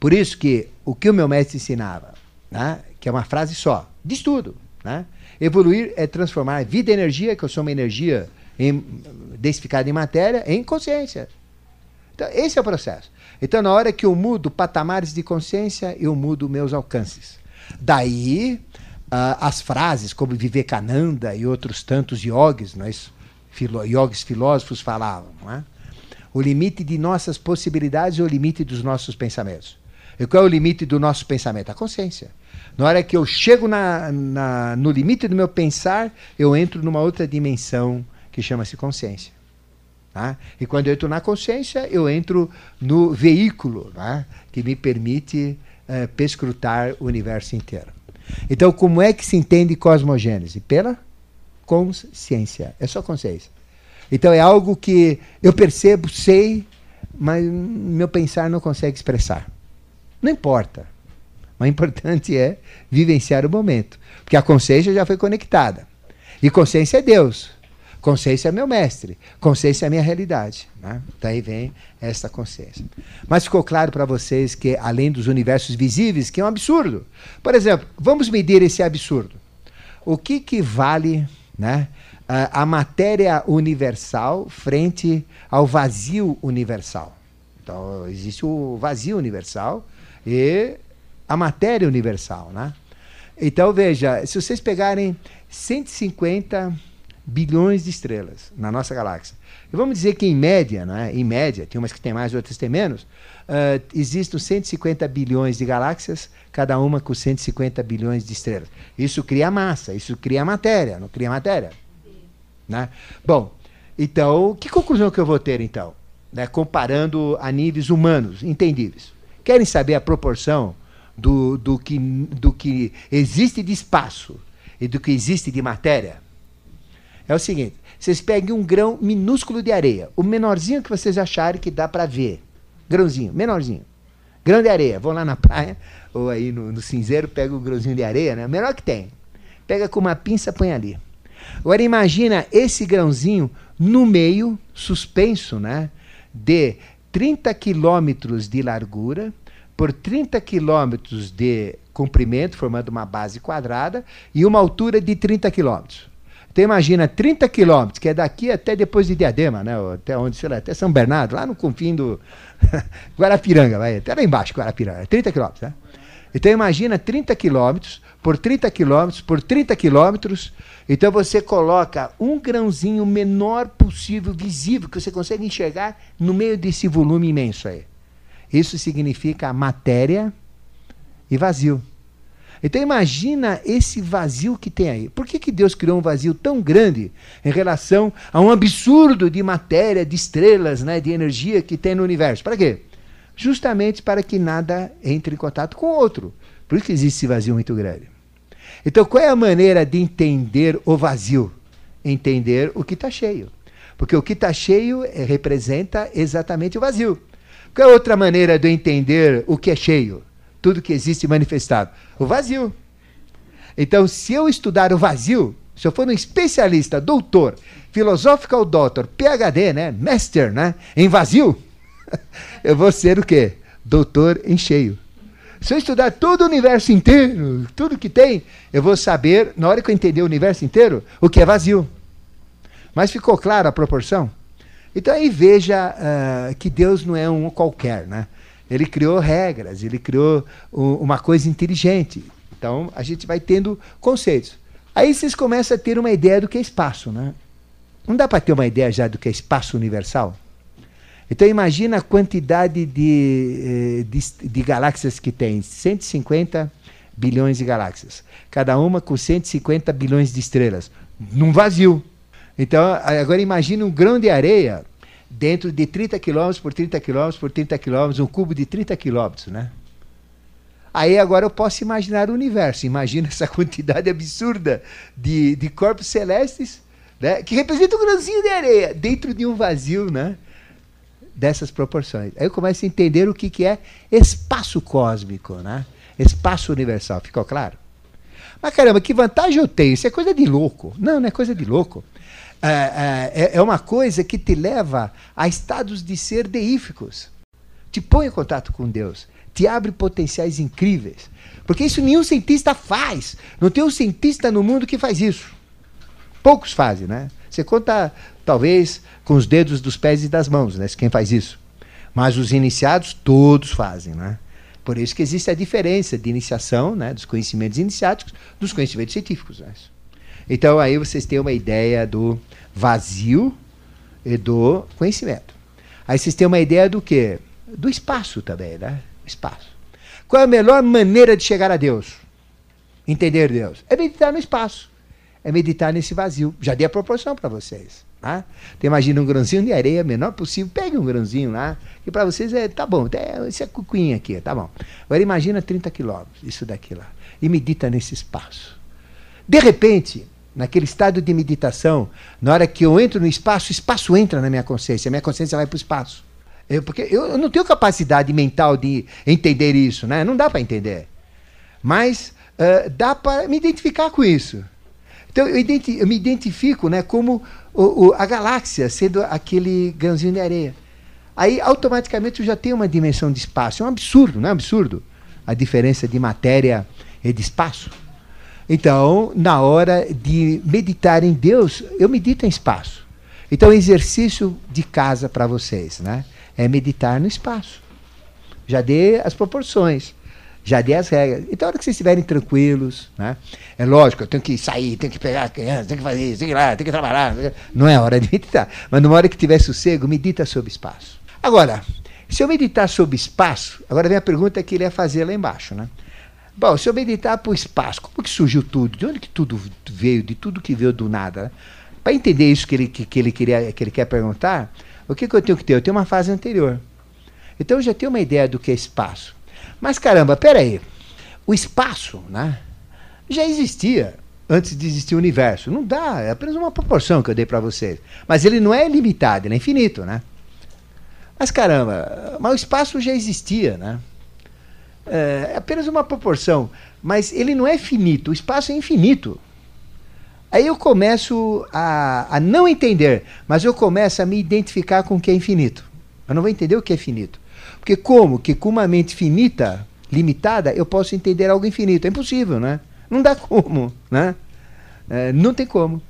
Por isso que o que o meu mestre ensinava, né, que é uma frase só, diz tudo. Né? Evoluir é transformar a vida e energia, que eu sou uma energia em, densificada em matéria, em consciência. Então, esse é o processo. Então, na hora que eu mudo patamares de consciência, eu mudo meus alcances. Daí, uh, as frases como Vivekananda e outros tantos yogis, nós, filo, yogis filósofos falavam. É? O limite de nossas possibilidades é o limite dos nossos pensamentos. E qual é o limite do nosso pensamento? A consciência. Na hora que eu chego na, na, no limite do meu pensar, eu entro numa outra dimensão que chama-se consciência. Tá? E quando eu entro na consciência, eu entro no veículo tá? que me permite uh, perscrutar o universo inteiro. Então, como é que se entende cosmogênese? Pela consciência. É só consciência. Então, é algo que eu percebo, sei, mas meu pensar não consegue expressar. Não importa. O <laughs> importante é vivenciar o momento. Porque a consciência já foi conectada. E consciência é Deus. Consciência é meu mestre. Consciência é minha realidade. Né? Daí vem essa consciência. Mas ficou claro para vocês que, além dos universos visíveis, que é um absurdo. Por exemplo, vamos medir esse absurdo. O que, que vale né, a, a matéria universal frente ao vazio universal? Então, existe o vazio universal e a matéria universal. Né? Então, veja, se vocês pegarem 150 bilhões de estrelas na nossa galáxia. E vamos dizer que em média, né, em média, tem umas que tem mais, outras tem menos, uh, existem 150 bilhões de galáxias, cada uma com 150 bilhões de estrelas. Isso cria massa, isso cria matéria, não cria matéria? Né? Bom, então, que conclusão que eu vou ter então? Né, comparando a níveis humanos, entendíveis. Querem saber a proporção do, do, que, do que existe de espaço e do que existe de matéria? É o seguinte: vocês peguem um grão minúsculo de areia, o menorzinho que vocês acharem que dá para ver. Grãozinho, menorzinho. Grão de areia. Vão lá na praia, ou aí no, no cinzeiro, pega o grãozinho de areia, né? O menor que tem. Pega com uma pinça, põe ali. Agora imagina esse grãozinho no meio, suspenso, né? De 30 quilômetros de largura por 30 quilômetros de comprimento, formando uma base quadrada, e uma altura de 30 quilômetros. Então imagina 30 quilômetros, que é daqui até depois de Diadema, né? Até onde, sei lá, até São Bernardo, lá no confim do <laughs> Guarapiranga, vai, até lá embaixo, Guarapiranga, 30 quilômetros, né? Então imagina 30 quilômetros por 30 quilômetros por 30 quilômetros. Então você coloca um grãozinho menor possível, visível, que você consegue enxergar no meio desse volume imenso aí. Isso significa matéria e vazio. Então imagina esse vazio que tem aí. Por que, que Deus criou um vazio tão grande em relação a um absurdo de matéria, de estrelas, né, de energia que tem no universo? Para quê? Justamente para que nada entre em contato com o outro. Por isso que existe esse vazio muito grande. Então qual é a maneira de entender o vazio? Entender o que está cheio. Porque o que está cheio é, representa exatamente o vazio. Qual é outra maneira de entender o que é cheio? tudo que existe manifestado? O vazio. Então, se eu estudar o vazio, se eu for um especialista, doutor, philosophical doctor, PhD, né, master, né, em vazio, <laughs> eu vou ser o quê? Doutor em cheio. Se eu estudar todo o universo inteiro, tudo que tem, eu vou saber, na hora que eu entender o universo inteiro, o que é vazio. Mas ficou clara a proporção? Então aí veja uh, que Deus não é um qualquer, né? Ele criou regras, ele criou uma coisa inteligente. Então a gente vai tendo conceitos. Aí vocês começam a ter uma ideia do que é espaço, né? Não dá para ter uma ideia já do que é espaço universal? Então imagina a quantidade de, eh, de, de galáxias que tem, 150 bilhões de galáxias, cada uma com 150 bilhões de estrelas, num vazio. Então agora imagine um grão de areia dentro de 30 km por 30 km por 30 km, um cubo de 30 km, né? Aí agora eu posso imaginar o universo. Imagina essa <laughs> quantidade absurda de, de corpos celestes, né? Que representa um grãozinho de areia dentro de um vazio, né? Dessas proporções. Aí eu começo a entender o que, que é espaço cósmico, né? Espaço universal. Ficou claro? Mas caramba, que vantagem eu tenho? Isso é coisa de louco. Não, não é coisa de louco. É, é, é uma coisa que te leva a estados de ser deíficos. Te põe em contato com Deus. Te abre potenciais incríveis. Porque isso nenhum cientista faz. Não tem um cientista no mundo que faz isso. Poucos fazem, né? Você conta, talvez, com os dedos dos pés e das mãos, né? Quem faz isso. Mas os iniciados, todos fazem, né? Por isso que existe a diferença de iniciação, né, dos conhecimentos iniciáticos, dos conhecimentos científicos. Né? Então aí vocês têm uma ideia do vazio e do conhecimento. Aí vocês têm uma ideia do quê? Do espaço também, né? Espaço. Qual é a melhor maneira de chegar a Deus? Entender Deus? É meditar no espaço. É meditar nesse vazio. Já dei a proporção para vocês. Tá? Então imagina um grãozinho de areia, menor possível. Pegue um grãozinho lá, que para vocês é, tá bom, é, esse é cucuinha aqui, tá bom. Agora imagina 30 quilômetros, isso daqui lá. E medita nesse espaço. De repente, naquele estado de meditação, na hora que eu entro no espaço, o espaço entra na minha consciência, a minha consciência vai para o espaço. Eu, porque eu, não tenho capacidade mental de entender isso, né? Não dá para entender. Mas uh, dá para me identificar com isso. Então eu, eu me identifico né, como o, o, a galáxia sendo aquele grãozinho de areia. Aí automaticamente eu já tenho uma dimensão de espaço. É um absurdo, não é um absurdo? A diferença de matéria e de espaço. Então, na hora de meditar em Deus, eu medito em espaço. Então, exercício de casa para vocês, né? É meditar no espaço. Já dei as proporções, já dei as regras. Então, a hora que vocês estiverem tranquilos, né? É lógico, eu tenho que sair, tenho que pegar a criança, tenho que fazer isso, tenho que ir lá, tenho que trabalhar. Não é hora de meditar. Mas numa hora que tiver sossego, medita sobre espaço. Agora, se eu meditar sobre espaço, agora vem a pergunta que ele ia fazer lá embaixo, né? Bom, se eu meditar para o espaço, como que surgiu tudo? De onde que tudo veio? De tudo que veio do nada? Né? Para entender isso que ele, que, que, ele queria, que ele quer perguntar, o que, que eu tenho que ter? Eu tenho uma fase anterior. Então eu já tenho uma ideia do que é espaço. Mas caramba, peraí. O espaço, né? Já existia antes de existir o universo. Não dá, é apenas uma proporção que eu dei para vocês. Mas ele não é limitado, ele é infinito, né? Mas caramba, mas o espaço já existia, né? É, é apenas uma proporção, mas ele não é finito, o espaço é infinito. Aí eu começo a, a não entender, mas eu começo a me identificar com o que é infinito. Eu não vou entender o que é finito. Porque como que com uma mente finita, limitada, eu posso entender algo infinito? É impossível, né? Não dá como, né? É, não tem como.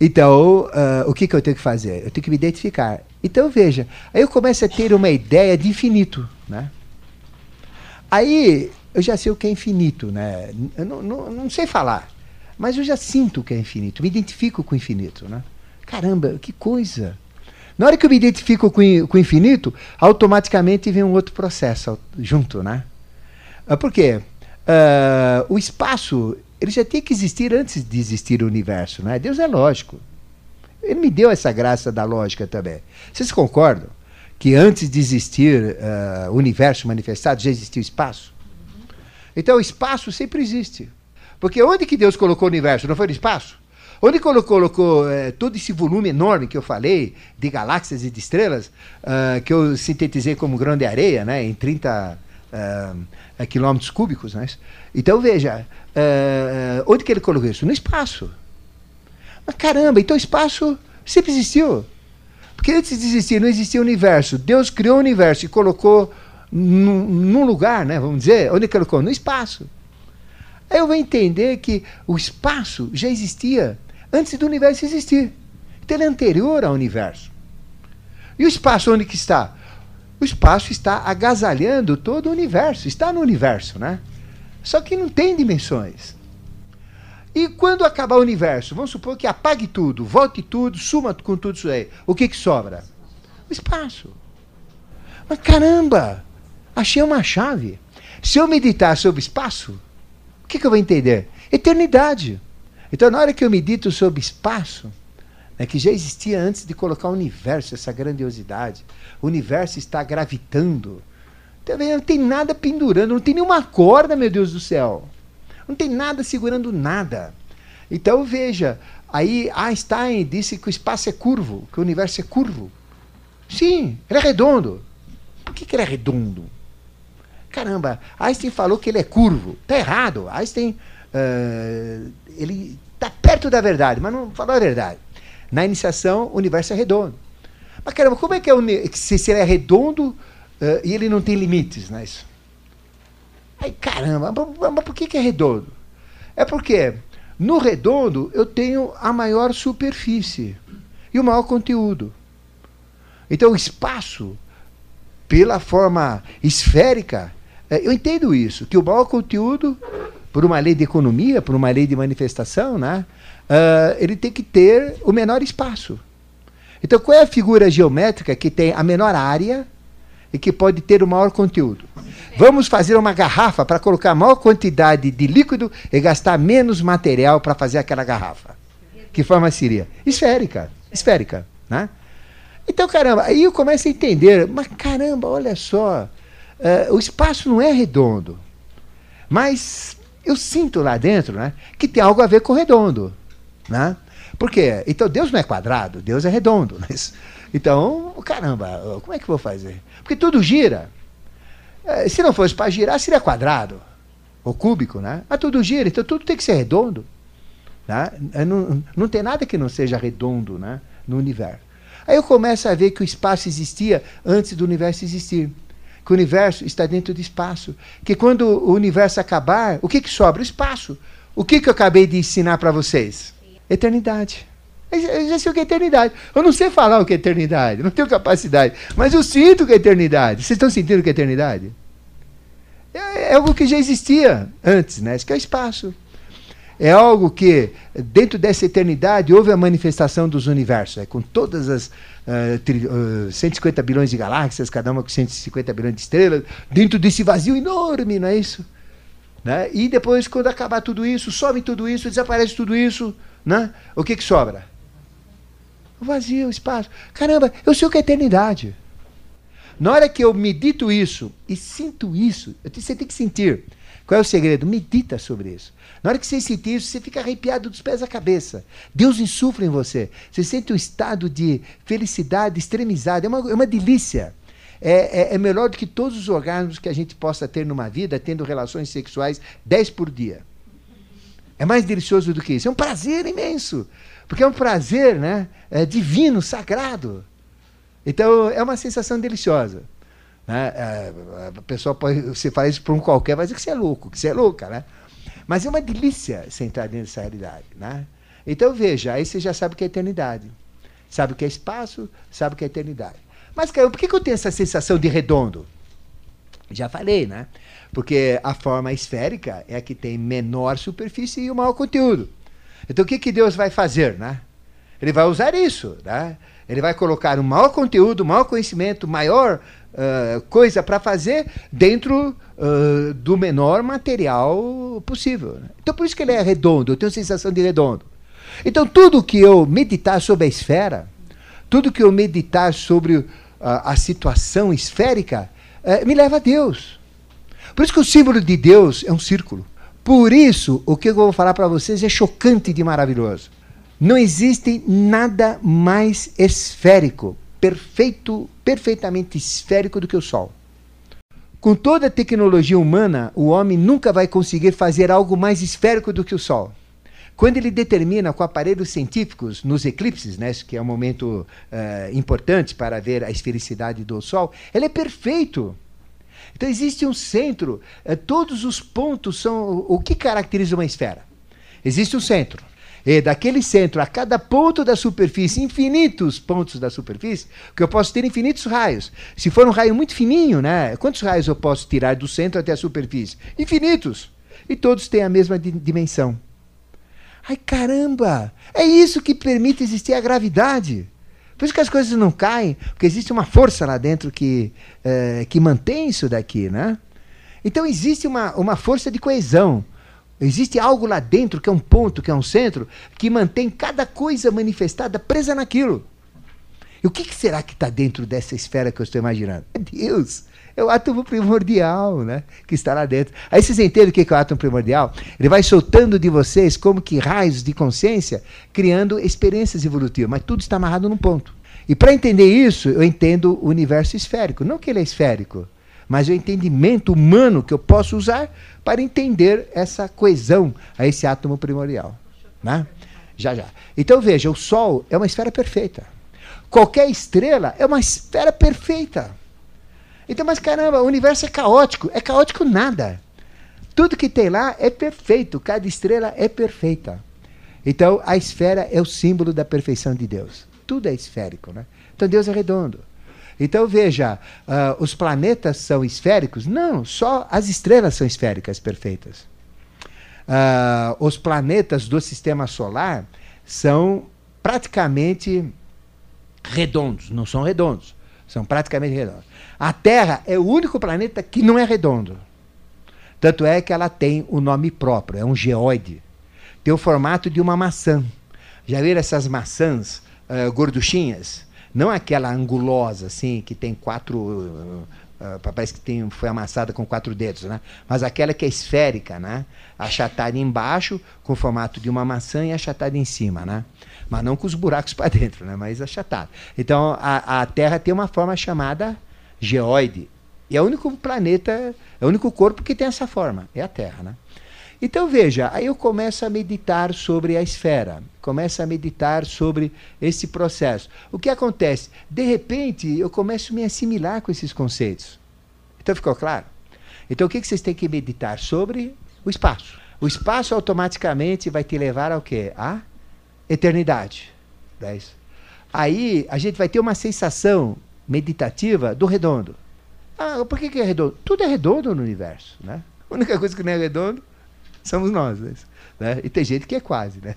Então, uh, o que, que eu tenho que fazer? Eu tenho que me identificar. Então, veja, aí eu começo a ter uma ideia de infinito, né? Aí eu já sei o que é infinito, né? Eu não, não, não sei falar, mas eu já sinto o que é infinito, me identifico com o infinito, né? Caramba, que coisa! Na hora que eu me identifico com, o infinito, automaticamente vem um outro processo junto, né? Ah, por quê? Uh, o espaço ele já tinha que existir antes de existir o universo, né? Deus é lógico. Ele me deu essa graça da lógica também. Vocês concordam? que antes de existir uh, o universo manifestado já existia o espaço? Então o espaço sempre existe. Porque onde que Deus colocou o universo? Não foi no espaço? Onde colocou, uh, todo esse volume enorme que eu falei, de galáxias e de estrelas, uh, que eu sintetizei como grão de areia, né, em 30 uh, quilômetros cúbicos. Né? Então veja, onde que ele colocou isso? No espaço. Mas caramba, então o espaço sempre existiu. Porque antes de existir, não existia universo. Deus criou o universo e colocou num, num lugar, né, vamos dizer, onde colocou? No espaço. Aí eu vou entender que o espaço já existia antes do universo existir. Então ele é anterior ao universo. E o espaço onde que está? O espaço está agasalhando todo o universo, está no universo, né? Só que não tem dimensões. E quando acabar o universo, vamos supor que apague tudo, volte tudo, suma com tudo isso aí. O que, que sobra? O espaço. Mas caramba, achei uma chave. Se eu meditar sobre espaço, o que, que eu vou entender? Eternidade. Então, na hora que eu medito sobre espaço, né, que já existia antes de colocar o universo, essa grandiosidade. O universo está gravitando. Não tem nada pendurando, não tem nenhuma corda, meu Deus do céu. Não tem nada segurando nada. Então veja, aí Einstein disse que o espaço é curvo, que o universo é curvo. Sim, ele é redondo. Por que, que ele é redondo? Caramba, Einstein falou que ele é curvo. Está errado. Einstein uh, ele está perto da verdade, mas não falou a verdade. Na iniciação, o universo é redondo. Mas caramba, como é que é se, ele é redondo uh, e ele não tem limites, não é isso? Aí, caramba, mas, por que, que é redondo? É porque no redondo eu tenho a maior superfície e o maior conteúdo. Então o espaço, pela forma esférica, é, eu entendo isso, que o maior conteúdo, por uma lei de economia, por uma lei de manifestação, né, uh, ele tem que ter o menor espaço. Então qual é a figura geométrica que tem a menor área e que pode ter o maior conteúdo? Vamos fazer uma garrafa para colocar a maior quantidade de líquido e gastar menos material para fazer aquela garrafa. Que forma seria? Esférica. Esférica. Né? Então, caramba, aí eu começo a entender, mas caramba, olha só, uh, o espaço não é redondo. Mas eu sinto lá dentro né, que tem algo a ver com redondo. Né? Por quê? Então Deus não é quadrado, Deus é redondo. Mas, então, caramba, como é que eu vou fazer? Porque tudo gira. Uh, se não fosse para girar, seria quadrado ou cúbico, né? Mas tudo gira, então tudo tem que ser redondo. Né? Não, não tem nada que não seja redondo né, no universo. Aí eu começo a ver que o espaço existia antes do universo existir. Que o universo está dentro do espaço. Que quando o universo acabar, o que, que sobra? O espaço. O que, que eu acabei de ensinar para vocês? Eternidade. Eu já sei o que é eternidade. Eu não sei falar o que é eternidade, não tenho capacidade. Mas eu sinto o que é eternidade. Vocês estão sentindo o que é eternidade? É, é algo que já existia antes, né? Isso que é o espaço. É algo que, dentro dessa eternidade, houve a manifestação dos universos, é, com todas as tri, uh, 150 bilhões de galáxias, cada uma com 150 bilhões de estrelas, dentro desse vazio enorme, não é isso? Né? E depois, quando acabar tudo isso, some tudo isso, desaparece tudo isso, né? o que, que sobra? O vazio, o espaço. Caramba, eu sei o que é eternidade. Na hora que eu medito isso e sinto isso, você tem que sentir. Qual é o segredo? Medita sobre isso. Na hora que você sentir isso, você fica arrepiado dos pés à cabeça. Deus insufla em você. Você sente um estado de felicidade extremizada. É uma, é uma delícia. É, é, é, melhor do que todos os orgasmos que a gente possa ter numa vida, tendo relações sexuais 10 por dia. É mais delicioso do que isso. É um prazer imenso. Porque é um prazer né, é divino, sagrado. Então, é uma sensação deliciosa. Né? É, a pessoa pode, você faz isso para um qualquer, vai dizer que você é louco, que você é louca, né? Mas é uma delícia você entrar dentro dessa realidade, né? Então veja, aí você já sabe o que é eternidade. Sabe o que é espaço, sabe o que é eternidade. Mas, cara, por que, que eu tenho essa sensação de redondo? Já falei, né? Porque a forma esférica é a que tem menor superfície e o maior conteúdo. Então o que, que Deus vai fazer, né? Ele vai usar isso, né? Ele vai colocar um maior conteúdo, maior conhecimento, maior uh, coisa para fazer dentro uh, do menor material possível. Né? Então, por isso que ele é redondo, eu tenho a sensação de redondo. Então, tudo que eu meditar sobre a esfera, tudo que eu meditar sobre uh, a situação esférica, uh, me leva a Deus. Por isso que o símbolo de Deus é um círculo. Por isso, o que eu vou falar para vocês é chocante de maravilhoso. Não existe nada mais esférico, perfeito, perfeitamente esférico do que o Sol. Com toda a tecnologia humana, o homem nunca vai conseguir fazer algo mais esférico do que o Sol. Quando ele determina com aparelhos científicos, nos eclipses, né, que é um momento uh, importante para ver a esfericidade do Sol, ele é perfeito. Então existe um centro, uh, todos os pontos são. O que caracteriza uma esfera? Existe um centro. E daquele centro, a cada ponto da superfície, infinitos pontos da superfície, que eu posso ter infinitos raios. Se for um raio muito fininho, né? Quantos raios eu posso tirar do centro até a superfície? Infinitos. E todos têm a mesma dimensão. Ai, caramba! É isso que permite existir a gravidade. Por isso que as coisas não caem, porque existe uma força lá dentro que, é, que mantém isso daqui, né? Então existe uma, uma força de coesão. Existe algo lá dentro que é um ponto, que é um centro, que mantém cada coisa manifestada presa naquilo. E o que, que será que está dentro dessa esfera que eu estou imaginando? É Deus. É o átomo primordial, né? Que está lá dentro. Aí vocês entendem o que é o átomo primordial? Ele vai soltando de vocês como que raios de consciência, criando experiências evolutivas. Mas tudo está amarrado num ponto. E para entender isso, eu entendo o universo esférico. Não que ele é esférico, mas o entendimento humano que eu posso usar para entender essa coesão a esse átomo primordial. Né? Já, já. Então veja, o Sol é uma esfera perfeita. Qualquer estrela é uma esfera perfeita. Então, mas caramba, o universo é caótico. É caótico nada. Tudo que tem lá é perfeito. Cada estrela é perfeita. Então, a esfera é o símbolo da perfeição de Deus. Tudo é esférico. Né? Então, Deus é redondo. Então veja, uh, os planetas são esféricos? Não, só as estrelas são esféricas perfeitas. Uh, os planetas do sistema solar são praticamente redondos, não são redondos, são praticamente redondos. A Terra é o único planeta que não é redondo. Tanto é que ela tem o um nome próprio, é um geóide. Tem o formato de uma maçã. Já viram essas maçãs uh, gorduchinhas? Não aquela angulosa, assim, que tem quatro. Uh, parece que tem, foi amassada com quatro dedos, né? Mas aquela que é esférica, né? Achatada embaixo, com o formato de uma maçã e achatada em cima, né? Mas não com os buracos para dentro, né? Mas achatada. Então a, a Terra tem uma forma chamada geoide. E é o único planeta, é o único corpo que tem essa forma, é a Terra, né? Então veja, aí eu começo a meditar sobre a esfera, começo a meditar sobre esse processo. O que acontece? De repente, eu começo a me assimilar com esses conceitos. Então ficou claro? Então o que, vocês têm que meditar sobre? O espaço. O espaço automaticamente vai te levar ao quê? A eternidade. É aí a gente vai ter uma sensação meditativa do redondo. Ah, por que, que é redondo? Tudo é redondo no universo. Né? A única coisa que não é redondo somos nós. Né? E tem gente que é quase, né?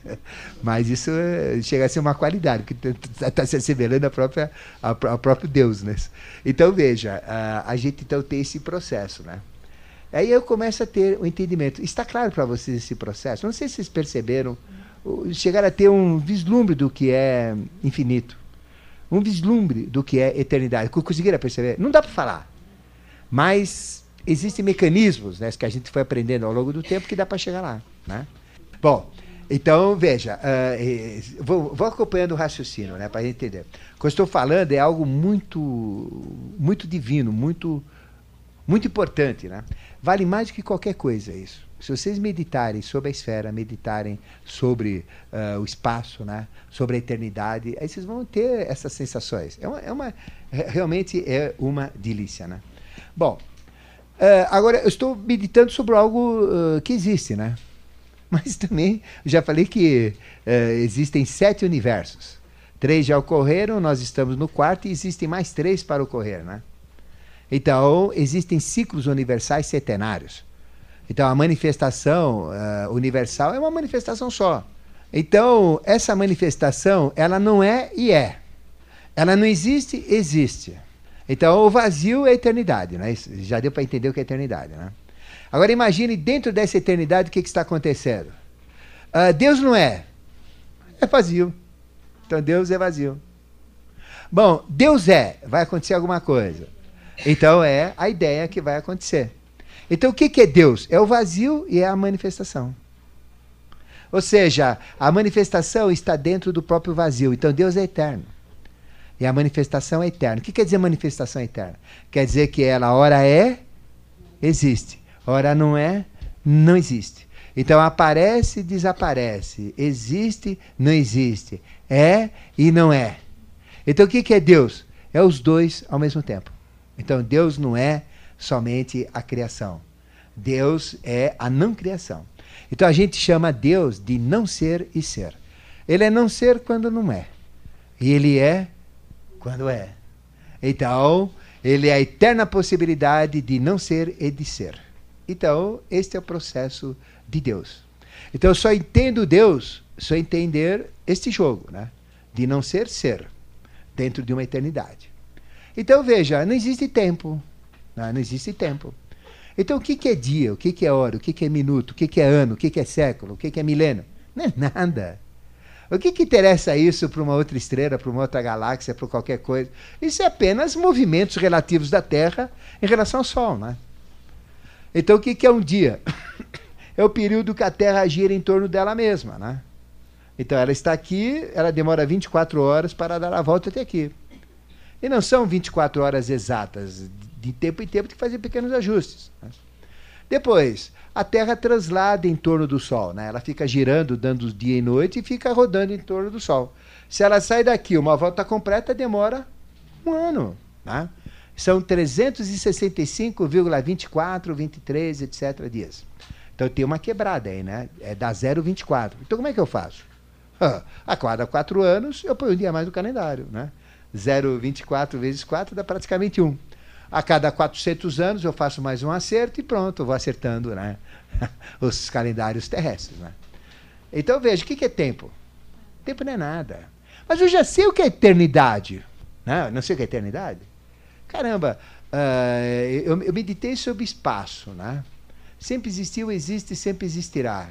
Mas isso é, chega a ser uma qualidade, que está tá se assemelhando a própria, a, a próprio Deus, né? Então, veja, a, a gente então tem esse processo, né? Aí eu começo a ter o um entendimento. Está claro para vocês esse processo? Não sei se vocês perceberam, chegaram a ter um vislumbre do que é infinito. Um vislumbre do que é eternidade. Conseguiram perceber? Não dá para falar. Mas existem mecanismos né, que a gente foi aprendendo ao longo do tempo que dá para chegar lá. Né? Bom, então veja, uh, vou, vou, acompanhando o raciocínio né, para entender. O que eu estou falando é algo muito, muito divino, muito, muito importante. Né? Vale mais do que qualquer coisa isso. Se vocês meditarem sobre a esfera, meditarem sobre uh, o espaço, né, sobre a eternidade, aí vocês vão ter essas sensações. É uma, é uma realmente é uma delícia, né? Bom, Uh, agora, eu estou meditando sobre algo uh, que existe, né? <laughs> Mas também, já falei que uh, existem sete universos. Três já ocorreram, nós estamos no quarto e existem mais três para ocorrer, né? Então, existem ciclos universais setenários. Então, a manifestação universal é uma manifestação só. Então, essa manifestação, ela não é e é. Ela não existe, existe. Então, o vazio é a eternidade, né? já deu para entender o que é eternidade, né? Agora imagine dentro dessa eternidade o que, que está acontecendo. Uh, Deus não é, é vazio. Então Deus é vazio. Bom, Deus é, vai acontecer alguma coisa. Então é a ideia que vai acontecer. Então o que, que é Deus? É o vazio e é a manifestação. Ou seja, a manifestação está dentro do próprio vazio. Então Deus é eterno. E a manifestação é eterna. O que quer dizer manifestação eterna? Quer dizer que ela, ora é, existe. Ora não é, não existe. Então aparece desaparece. Existe, não existe. É e não é. Então o que é Deus? É os dois ao mesmo tempo. Então Deus não é somente a criação. Deus é a não criação. Então a gente chama Deus de não ser e ser. Ele é não ser quando não é. E ele é quando é. Então, ele é a eterna possibilidade de não ser e de ser. Então, este é o processo de Deus. Então, eu só entendo Deus, só entender este jogo, né? De não ser ser, dentro de uma eternidade. Então, veja, não existe tempo. Né? Não existe tempo. Então, o que, que é dia? O que, que é hora? O que, que é minuto? O que, que é ano? O que, que é século? O que, que é milênio? Não é nada. O que, que interessa isso para uma outra estrela, para uma outra galáxia, para qualquer coisa? Isso é apenas movimentos relativos da Terra em relação ao Sol. Né? Então, o que, que é um dia? <coughs> É o período que a Terra gira em torno dela mesma. Né? Então, ela está aqui, ela demora 24 horas para dar a volta até aqui. E não são 24 horas exatas. De tempo em tempo tem que fazer pequenos ajustes. Né? Depois, a Terra translada em torno do Sol. Né? Ela fica girando, dando dia e noite e fica rodando em torno do Sol. Se ela sai daqui, uma volta completa demora um ano. Né? São 365,24, 23, etc. dias. Então tem uma quebrada aí, né? É da 0,24. Então como é que eu faço? <laughs> a cada quatro anos eu ponho um dia mais no calendário, né? 0,24 vezes 4 dá praticamente 1 a cada 400 anos eu faço mais um acerto e pronto, eu vou acertando né? <laughs> os calendários terrestres. Né? Então veja, o que é tempo? Tempo não é nada. Mas eu já sei o que é eternidade. Né? Não sei o que é eternidade? Caramba, uh, eu, eu meditei sobre espaço. Né? Sempre existiu, existe e sempre existirá.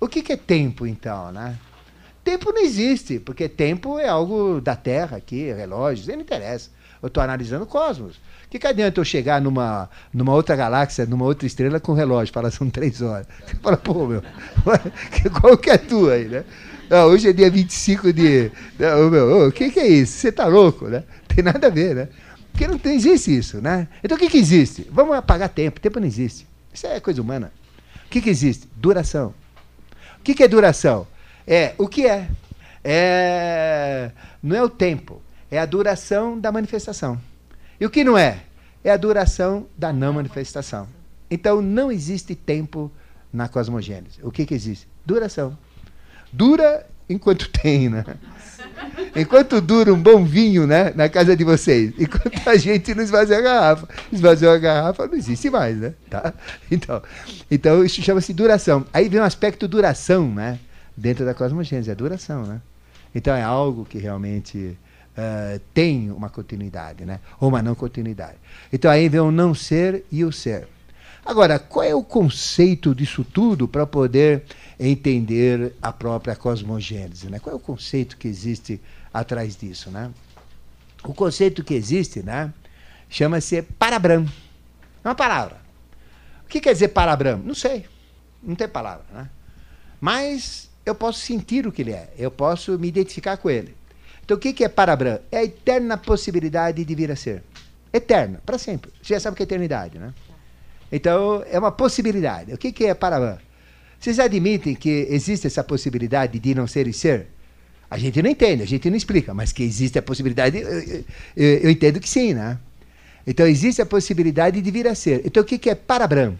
O que, é tempo, então? Né? Tempo não existe, porque tempo é algo da Terra aqui, relógios, não interessa. Eu estou analisando o cosmos. Que, que adianta eu chegar numa, numa outra galáxia, numa outra estrela com relógio? Fala, são três horas. Você fala, pô, meu, <laughs> qual que é a tua aí, né? Não, hoje é dia 25 de. Não, meu, o que, que é isso? Você tá louco, né? <laughs> Tem nada a ver, né? Porque não, tem, existe isso, né? Então o que, que existe? Vamos apagar tempo. Tempo não existe. Isso é coisa humana. O que, que existe? Duração. O que, que é duração? É o que é. é. Não é o tempo, é a duração da manifestação. E o que não é? É a duração da não manifestação. Então não existe tempo na cosmogênese. O que, que existe? Duração. Dura enquanto <laughs> tem, né? Enquanto dura um bom vinho, né, na casa de vocês, enquanto a gente não esvazia a garrafa, esvaziou a garrafa, não existe mais, né? Tá? Então, então isso chama-se duração. Aí vem um aspecto duração, né, dentro da cosmogênese, a duração, né? Então é algo que realmente uh, tem uma continuidade, né? ou uma não continuidade. Então aí vem o não ser e o ser. Agora, qual é o conceito disso tudo para poder entender a própria cosmogênese? Né? Qual é o conceito que existe atrás disso? Né? O conceito que existe né, chama-se parabram. É uma palavra. O que quer dizer parabram? Não sei. Não tem palavra. Né? Mas eu posso sentir o que ele é. Eu posso me identificar com ele. Então o que é Parabram? É a eterna possibilidade de vir a ser. Eterna, para sempre. Você já sabe o que é eternidade, né? Então é uma possibilidade. O que é Parabram? Vocês admitem que existe essa possibilidade de não ser e ser? A gente não entende, a gente não explica, mas que existe a possibilidade, eu, eu, eu entendo que sim, né? Então existe a possibilidade de vir a ser. Então o que é Parabram?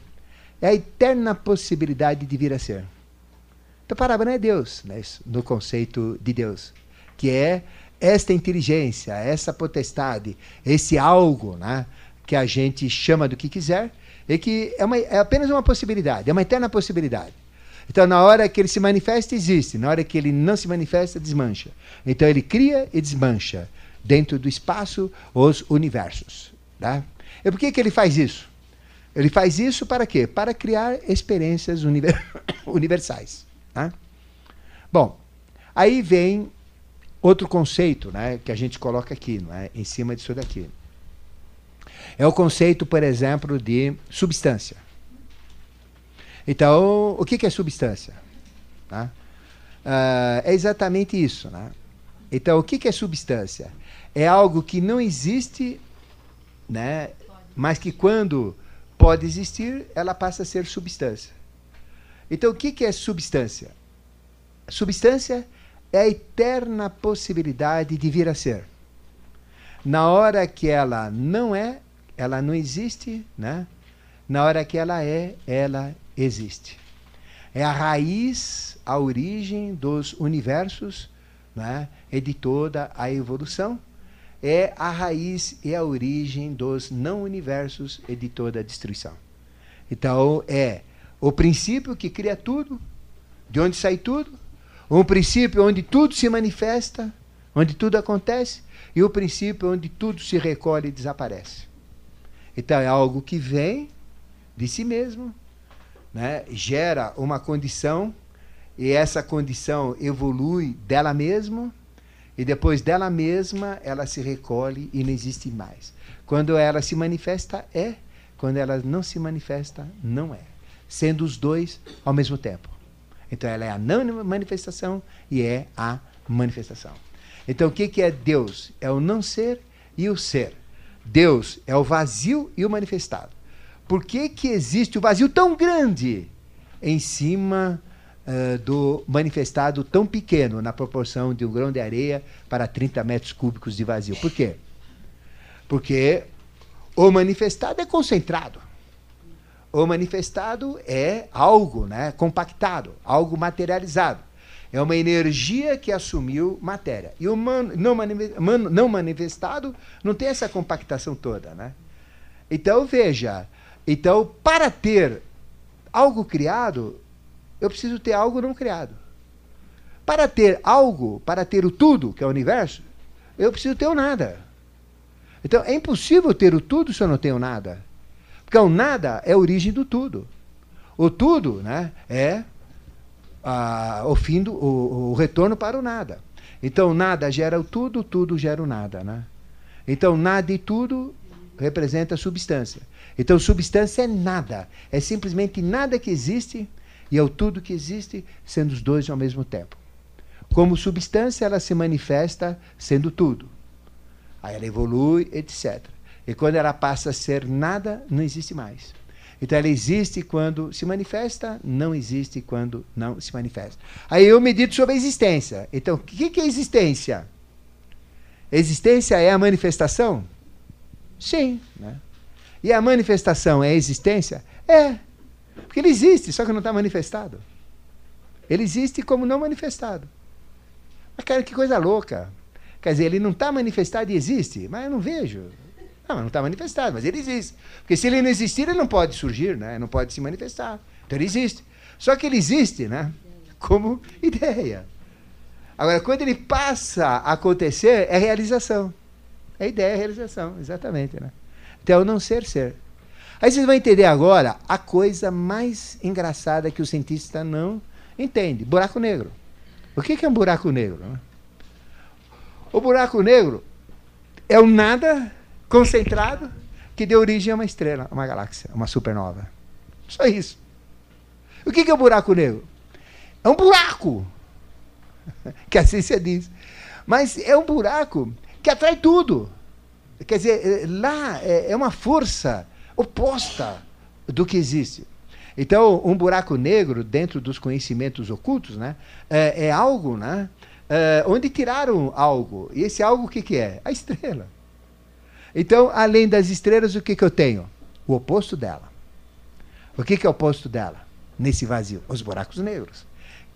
É a eterna possibilidade de vir a ser. Então Parabram é Deus, né? no conceito de Deus que é esta inteligência, essa potestade, esse algo, né, que a gente chama do que quiser, e que é, uma, é apenas uma possibilidade, é uma eterna possibilidade. Então, na hora que ele se manifesta, existe. Na hora que ele não se manifesta, desmancha. Então, ele cria e desmancha dentro do espaço os universos. Tá? E por que, que ele faz isso? Ele faz isso para quê? Para criar experiências univer <coughs> universais. Tá? Bom, aí vem Outro conceito né, que a gente coloca aqui, não é, em cima disso daqui, é o conceito, por exemplo, de substância. Então, o que, é substância? Né? Uh, é exatamente isso. Né? Então, o que, é substância? É algo que não existe, né, mas que quando pode existir, ela passa a ser substância. Então, o que é substância? Substância é a eterna possibilidade de vir a ser. Na hora que ela não é, ela não existe, né? Na hora que ela é, ela existe. É a raiz, a origem dos universos, né? E de toda a evolução. É a raiz e a origem dos não universos e de toda a destruição. Então é o princípio que cria tudo, de onde sai tudo, um princípio onde tudo se manifesta, onde tudo acontece, e o princípio onde tudo se recolhe e desaparece. Então é algo que vem, de si mesmo, né? gera uma condição e essa condição evolui dela mesma e depois dela mesma ela se recolhe e não existe mais. Quando ela se manifesta, é. Quando ela não se manifesta, não é. Sendo os dois ao mesmo tempo. Então ela é a não manifestação e é a manifestação. Então o que, que é Deus? É o não ser e o ser. Deus é o vazio e o manifestado. Por que, que existe o vazio tão grande em cima uh, do manifestado tão pequeno, na proporção de um grão de areia para 30 metros cúbicos de vazio? Por quê? Porque o manifestado é concentrado. O manifestado é algo né, compactado, algo materializado. É uma energia que assumiu matéria. E o man, não, man, não manifestado não tem essa compactação toda. Né? Então, veja, então, para ter algo criado, eu preciso ter algo não criado. Para ter algo, para ter o tudo, que é o universo, eu preciso ter o nada. Então, é impossível ter o tudo se eu não tenho nada. Porque o nada é a origem do tudo. O tudo né, é a, o fim do o, o, retorno para o nada. Então, nada gera o tudo, tudo gera o nada. Né? Então, nada e tudo representa substância. Então, substância é nada. É simplesmente nada que existe e é o tudo que existe, sendo os dois ao mesmo tempo. Como substância, ela se manifesta sendo tudo. Aí ela evolui, etc. E quando ela passa a ser nada, não existe mais. Então ela existe quando se manifesta, não existe quando não se manifesta. Aí eu medito sobre a existência. Então, o que é existência? Existência é a manifestação? Sim. Né? E a manifestação é a existência? É. Porque ele existe, só que não está manifestado. Ele existe como não manifestado. Mas, cara, que coisa louca. Quer dizer, ele não está manifestado e existe, mas eu não vejo. Não, está manifestado, mas ele existe. Porque se ele não existir, ele não pode surgir, né? não pode se manifestar. Então ele existe. Só que ele existe né? como ideia. Agora, quando ele passa a acontecer, é realização. É ideia, é realização, exatamente. Né? Então, não ser, ser. Aí vocês vão entender agora a coisa mais engraçada que o cientista não entende: buraco negro. O que é um buraco negro? Né? O buraco negro é o nada concentrado que deu origem a uma estrela, a uma galáxia, uma supernova. Só isso. O que é o buraco negro? É um buraco, <laughs> que a ciência diz. Mas é um buraco que atrai tudo. Quer dizer, lá é, é uma força oposta do que existe. Então, um buraco negro, dentro dos conhecimentos ocultos, né, é, é algo né, é, onde tiraram algo. E esse algo o que, que é? A estrela. Então, além das estrelas, o que, que eu tenho? O oposto dela. O que, que é o oposto dela? Nesse vazio? Os buracos negros.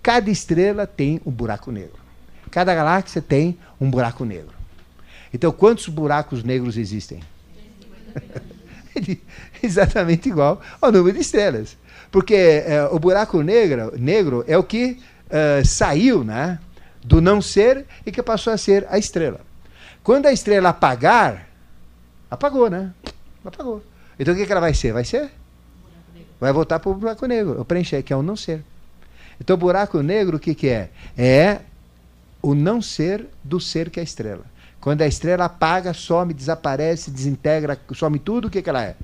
Cada estrela tem um buraco negro. Cada galáxia tem um buraco negro. Então, quantos buracos negros existem? <laughs> Exatamente igual ao número de estrelas. Porque é, o buraco negro, negro é o que uh, saiu né, do não ser e que passou a ser a estrela. Quando a estrela apagar, Apagou, né? Apagou. Então o que, que ela vai ser? Vai ser? Vai voltar para o buraco negro, o preencher, que é o não ser. Então buraco negro o que, que é? É o não ser do ser que é a estrela. Quando a estrela apaga, some, desaparece, desintegra, some tudo, o que, que ela é?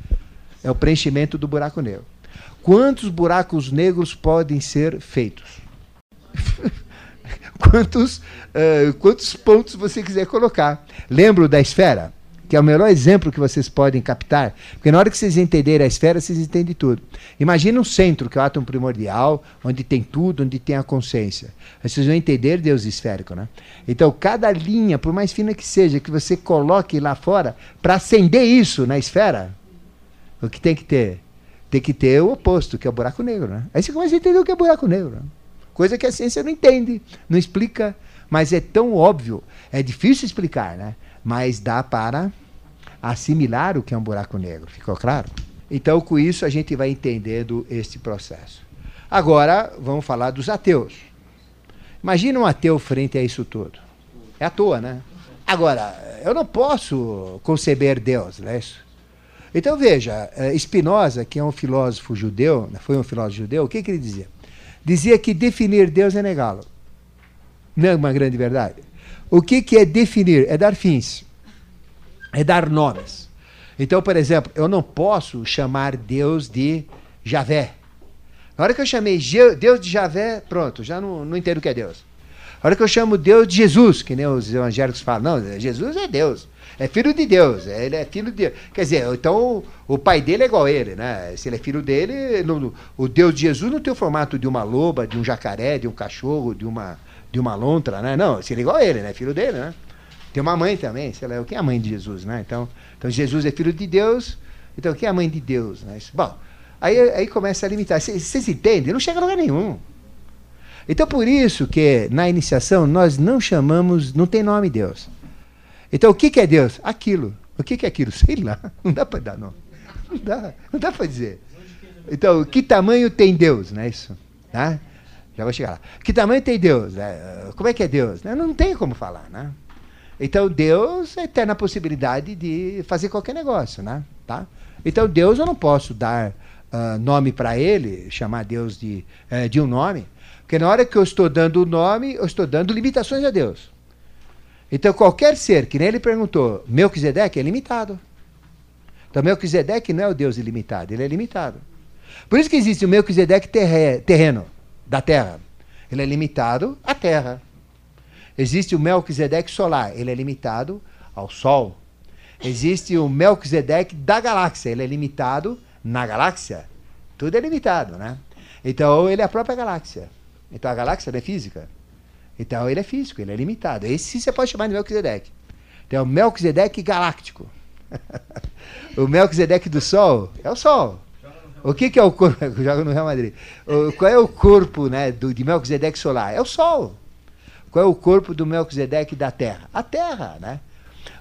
É o preenchimento do buraco negro. Quantos buracos negros podem ser feitos? <laughs> quantos, uh, quantos pontos você quiser colocar. Lembro da esfera? Que é o melhor exemplo que vocês podem captar, porque na hora que vocês entenderem a esfera, vocês entendem tudo. Imagina um centro, que é o átomo primordial, onde tem tudo, onde tem a consciência. Aí vocês vão entender Deus esférico, né? Então, cada linha, por mais fina que seja, que você coloque lá fora, para acender isso na esfera, o que tem que ter? Tem que ter o oposto, que é o buraco negro, né? Aí você começa a entender o que é buraco negro. Né? Coisa que a ciência não entende, não explica, mas é tão óbvio, é difícil explicar, né? Mas dá para assimilar o que é um buraco negro. Ficou claro? Então, com isso, a gente vai entendendo este processo. Agora, vamos falar dos ateus. Imagina um ateu frente a isso tudo. É à toa, né? Agora, eu não posso conceber Deus, não é isso? Então veja, eh, Spinoza, que é um filósofo judeu, né, foi um filósofo judeu, o que, que ele dizia? Dizia que definir Deus é negá-lo. Não é uma grande verdade? O que, que é definir? É dar fins, é dar nomes. Então, por exemplo, eu não posso chamar Deus de Javé. Na hora que eu chamei Deus de Javé, pronto, já não, não entendo o que é Deus. Na hora que eu chamo Deus de Jesus, que nem os evangélicos falam, não, Jesus é Deus. É filho de Deus, é, ele é filho de Deus. Quer dizer, então o pai dele é igual a ele, né? Se ele é filho dele, o Deus de Jesus não tem o formato de uma loba, de um jacaré, de um cachorro, de uma, de uma lontra, né? Não, se igual a ele, né? Filho dele, né? Tem uma mãe também, sei lá, o que é a mãe de Jesus, né? Então, então Jesus é filho de Deus, então o que é a mãe de Deus? Né? Bom, aí, aí começa a limitar. Vocês entendem? Não chega a lugar nenhum. Então por isso que na iniciação nós não chamamos, não tem nome Deus. Então, o que, que é Deus? Aquilo. O que, que é aquilo? <laughs> Sei lá. Não dá para dar, não. Não dá, não dá para dizer. Então, que tamanho tem Deus? Não é isso? Tá? Já vou chegar lá. Que tamanho tem Deus? É, como é que é Deus? Não tem como falar, né? Então, Deus é eterna possibilidade de fazer qualquer negócio, né? Tá? Então, Deus eu não posso dar uh, nome para ele, chamar Deus de, uh, de um nome, porque na hora que eu estou dando o nome, eu estou dando limitações a Deus. Então, qualquer ser, que nem ele perguntou, Melquisedeque é limitado. Então, Melquisedeque não é o Deus ilimitado, ele é limitado. Por isso que existe o Melquisedeque terreno, da terra. Ele é limitado à terra. Existe o Melquisedeque solar, ele é limitado ao sol. Existe o Melquisedeque da galáxia, ele é limitado na galáxia. Tudo é limitado, né? Então, ele é a própria galáxia. Então, a galáxia é física. Então ele é físico, ele é limitado. Esse você pode chamar de Melquisedeque. Tem o Melquisedeque galáctico. <laughs> o Melquisedeque do Sol é o Sol. O que, que é o corpo? <laughs> Joga no Real Madrid. O, qual é o corpo né, do, de Melquisedeque solar? É o Sol. Qual é o corpo do Melquisedeque da Terra? A Terra, né?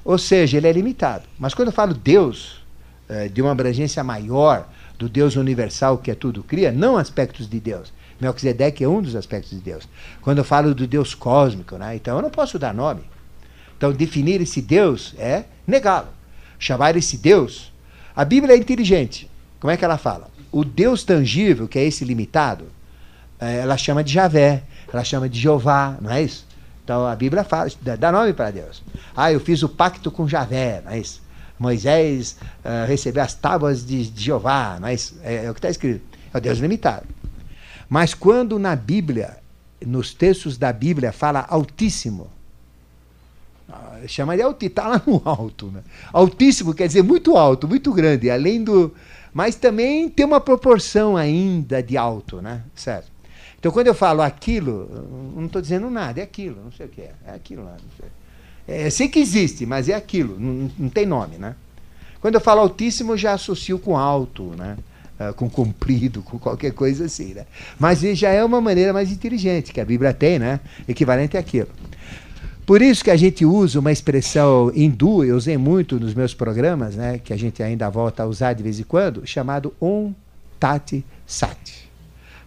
Ou seja, ele é limitado. Mas quando eu falo Deus, é, de uma abrangência maior, do Deus universal que é tudo cria, não aspectos de Deus, Melquisedeque é um dos aspectos de Deus. Quando eu falo do Deus cósmico, né? então eu não posso dar nome. Então, definir esse Deus é negá-lo. Chamar esse Deus. A Bíblia é inteligente. Como é que ela fala? O Deus tangível, que é esse limitado, eh, ela chama de Javé, ela chama de Jeová, não é isso? Então a Bíblia fala, dá nome para Deus. Ah, eu fiz o pacto com Javé, não é isso? Moisés uh, recebeu as tábuas de, de Jeová, não é isso? É, é o que está escrito. É o Deus limitado. Mas quando na Bíblia, nos textos da Bíblia, fala Altíssimo, ah, chama de altíssimo, está lá no alto. Né? Altíssimo quer dizer muito alto, muito grande, além do. Mas também tem uma proporção ainda de alto, né? Certo? Então quando eu falo aquilo, não estou dizendo nada, é aquilo, não sei o que é, é aquilo lá. Não sei. É, sei que existe, mas é aquilo, não, não tem nome, né? Quando eu falo altíssimo, já associo com alto, né? uh, com comprido, com qualquer coisa assim. Né? Mas já é uma maneira mais inteligente que a Bíblia tem, né? equivalente àquilo. Por isso que a gente usa uma expressão hindu, eu usei muito nos meus programas, né, que a gente ainda volta a usar de vez em quando, chamado Om Tati Sat.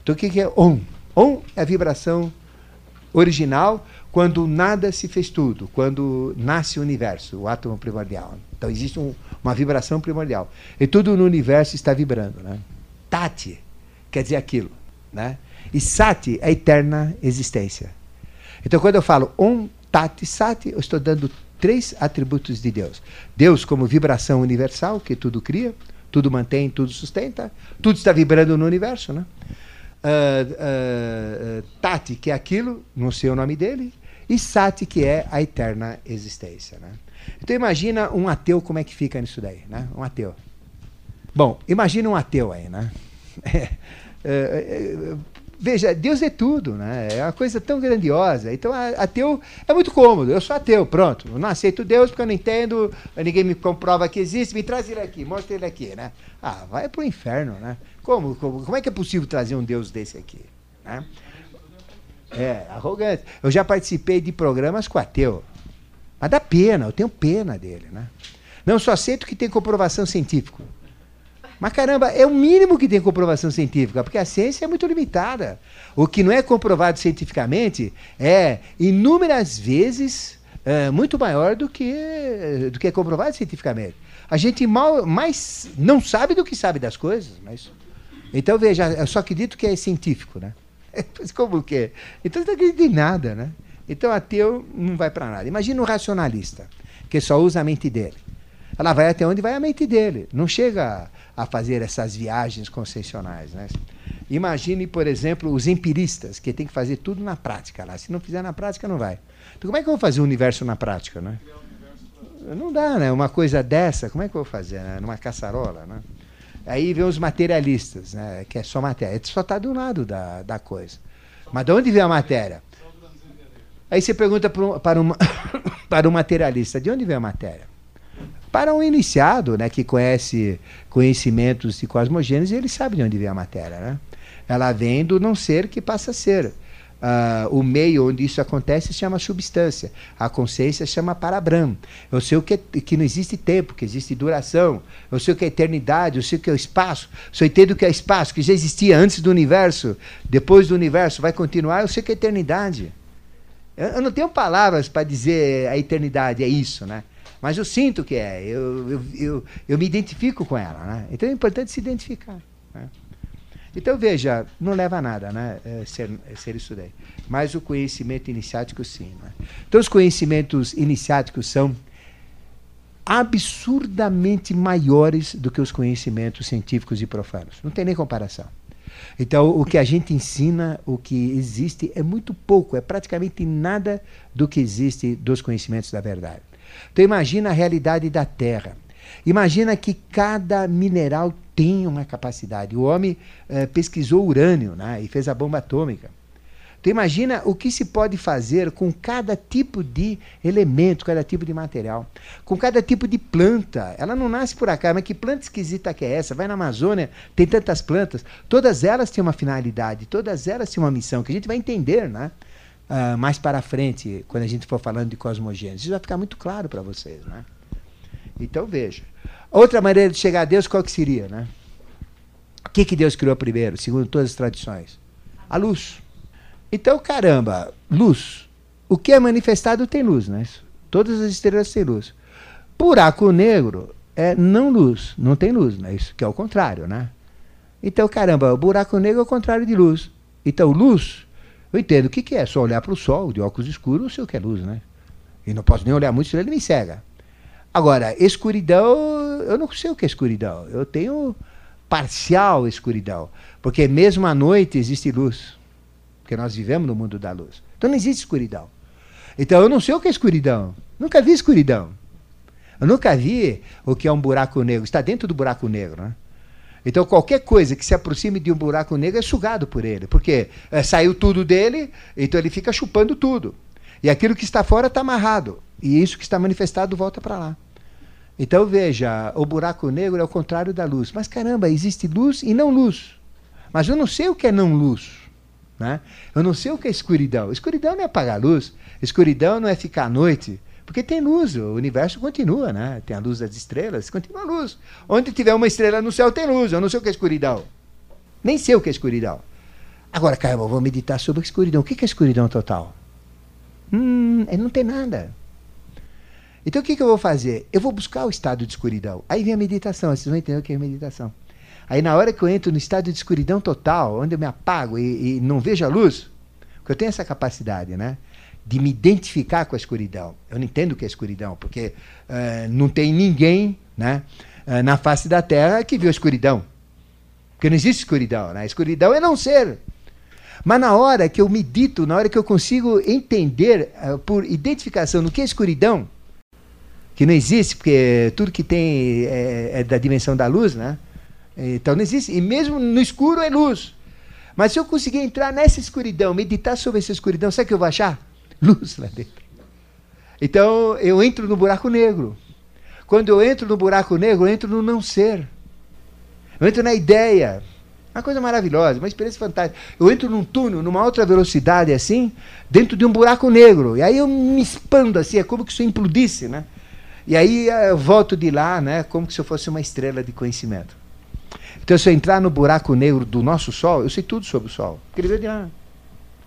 Então o que é Om? Om é a vibração original quando nada se fez tudo, quando nasce o universo, o átomo primordial. Então existe um, uma vibração primordial. E tudo no universo está vibrando. Né? Tati quer dizer aquilo. Né? E Sati é a eterna existência. Então quando eu falo Om Tati Sati, eu estou dando três atributos de Deus. Deus como vibração universal, que tudo cria, tudo mantém, tudo sustenta, tudo está vibrando no universo. Né? Uh, uh, Tati, que é aquilo, não sei o nome dele, e Sati, que é a eterna existência. Né? Então imagina um ateu como é que fica nisso daí, né? Um ateu. Bom, imagina um ateu aí, né? <laughs> É, é, é, veja, Deus é tudo, né? É uma coisa tão grandiosa. Então, ateu é muito cômodo. Eu sou ateu, pronto. Eu não aceito Deus porque eu não entendo, ninguém me comprova que existe. Me traz ele aqui, mostra ele aqui, né? Ah, vai pro inferno, né? Como, como, como é que é possível trazer um Deus desse aqui? Né? É, arrogante. Eu já participei de programas com ateu. Mas dá pena, eu tenho pena dele. Né? Não só aceito que tem comprovação científica. Mas caramba, é o mínimo que tem comprovação científica, porque a ciência é muito limitada. O que não é comprovado cientificamente é inúmeras vezes é, muito maior do que, do que é comprovado cientificamente. A gente mal, mais não sabe do que sabe das coisas. Mas... Então, veja, eu só acredito que é científico, né? <laughs> Como que é? Então, não acredita em nada, né? Então, ateu não vai para nada. Imagina um racionalista, que só usa a mente dele. Ela vai até onde vai a mente dele. Não chega a fazer essas viagens concessionais, né? Imagine, por exemplo, os empiristas, que tem que fazer tudo na prática lá. Se não fizer na prática, não vai. Então, como é que eu vou fazer o universo na prática, né? Não dá, né? Uma coisa dessa, como é que eu vou fazer? Né? Numa caçarola, né? Aí vem os materialistas, né? que é só matéria. Ele só está do lado da, da coisa. Mas de onde vem a matéria? Aí você pergunta para um, para, <coughs> um, para um materialista, de onde vem a matéria? Para um iniciado, né, que conhece conhecimentos de cosmogênese, ele sabe de onde vem a matéria. Né? Ela vem do não ser que passa a ser. Uh, o meio onde isso acontece se chama substância. A consciência chama parabram. Eu sei o que, que não existe tempo, que existe duração. Eu sei o que é eternidade, eu sei o que é o espaço. Eu entendo o que é espaço, que já existia antes do universo, depois do universo vai continuar, eu sei o que é eternidade. Eu, eu não tenho palavras para dizer a eternidade é isso, né? Mas eu sinto que é. Eu, eu, eu, eu me identifico com ela. Né? Então é importante se identificar. Né? Então, veja, não leva a nada né, é, ser, é ser isso daí. Mas o conhecimento iniciático, sim. Né? Então, os conhecimentos iniciáticos são absurdamente maiores do que os conhecimentos científicos e profanos. Não tem nem comparação. Então, o que a gente ensina, o que existe, é muito pouco, é praticamente nada do que existe dos conhecimentos da verdade. Então, imagina a realidade da Terra. Imagina que cada mineral tem uma capacidade. O homem eh, pesquisou urânio né, e fez a bomba atômica. Então imagina o que se pode fazer com cada tipo de elemento, cada tipo de material, com cada tipo de planta. Ela não nasce por acaso, mas que planta esquisita que é essa? Vai na Amazônia, tem tantas plantas, todas elas têm uma finalidade, todas elas têm uma missão que a gente vai entender, né? Uh, mais para frente, quando a gente for falando de cosmogênese. Isso vai ficar muito claro para vocês, né? Então veja. Outra maneira de chegar a Deus, qual que seria, né? O que, que Deus criou primeiro, segundo todas as tradições? A luz. Então, caramba, luz. O que é manifestado tem luz, né? Todas as estrelas têm luz. Buraco negro é não luz, não tem luz, né? Isso que é o contrário, né? Então, caramba, o buraco negro é o contrário de luz. Então, luz, eu entendo o que, que é, só olhar para o sol de óculos escuros, eu sei o que é luz, né? E não posso nem olhar muito, senão ele me cega. Agora, escuridão, eu não sei o que é escuridão. Eu tenho parcial escuridão. Porque mesmo à noite existe luz. Porque nós vivemos no mundo da luz. Então não existe escuridão. Então eu não sei o que é escuridão. Nunca vi escuridão. Eu nunca vi o que é um buraco negro. Está dentro do buraco negro, né? Então qualquer coisa que se aproxime de um buraco negro é sugado por ele. Porque é, saiu tudo dele, então ele fica chupando tudo. E aquilo que está fora está amarrado. E isso que está manifestado volta para lá. Então veja, o buraco negro é o contrário da luz. Mas caramba, existe luz e não luz. Mas eu não sei o que é não luz. Né? Eu não sei o que é escuridão. Escuridão não é apagar a luz. Escuridão não é ficar à noite. Porque tem luz, o universo continua, né? Tem a luz das estrelas, continua a luz. Onde tiver uma estrela no céu tem luz. Eu não sei o que é escuridão. Nem sei o que é escuridão. Agora, caramba, eu vou meditar sobre a escuridão. O que é escuridão total? Hum, não tem nada. Então o que, eu vou fazer? Eu vou buscar o estado de escuridão. Aí vem a meditação, vocês vão entender o que é meditação. Aí na hora que eu entro no estado de escuridão total, onde eu me apago e, e não vejo a luz, eu tenho essa capacidade, né? De me identificar com a escuridão. Eu não entendo o que é escuridão, porque uh, não tem ninguém né, uh, na face da Terra que viu a escuridão. Porque não existe escuridão, né? A escuridão é não ser. Mas na hora que eu medito, na hora que eu consigo entender uh, por identificação no que é escuridão, que não existe, porque tudo que tem é, é, da dimensão da luz, né? Então não existe. E mesmo no escuro é luz. Mas se eu conseguir entrar nessa escuridão, meditar sobre essa escuridão, sabe o que eu vou achar? <laughs> Luz lá dentro. Então eu entro no buraco negro. Quando eu entro no buraco negro, eu entro no não ser. Eu entro na ideia. Uma coisa maravilhosa, uma experiência fantástica. Eu entro num túnel, numa outra velocidade assim, dentro de um buraco negro. E aí eu me expando assim, é como se eu implodisse, né? E aí eu volto de lá, né, como se eu fosse uma estrela de conhecimento. Então, se eu entrar no buraco negro do nosso Sol, eu sei tudo sobre o Sol. Porque ele veio de lá.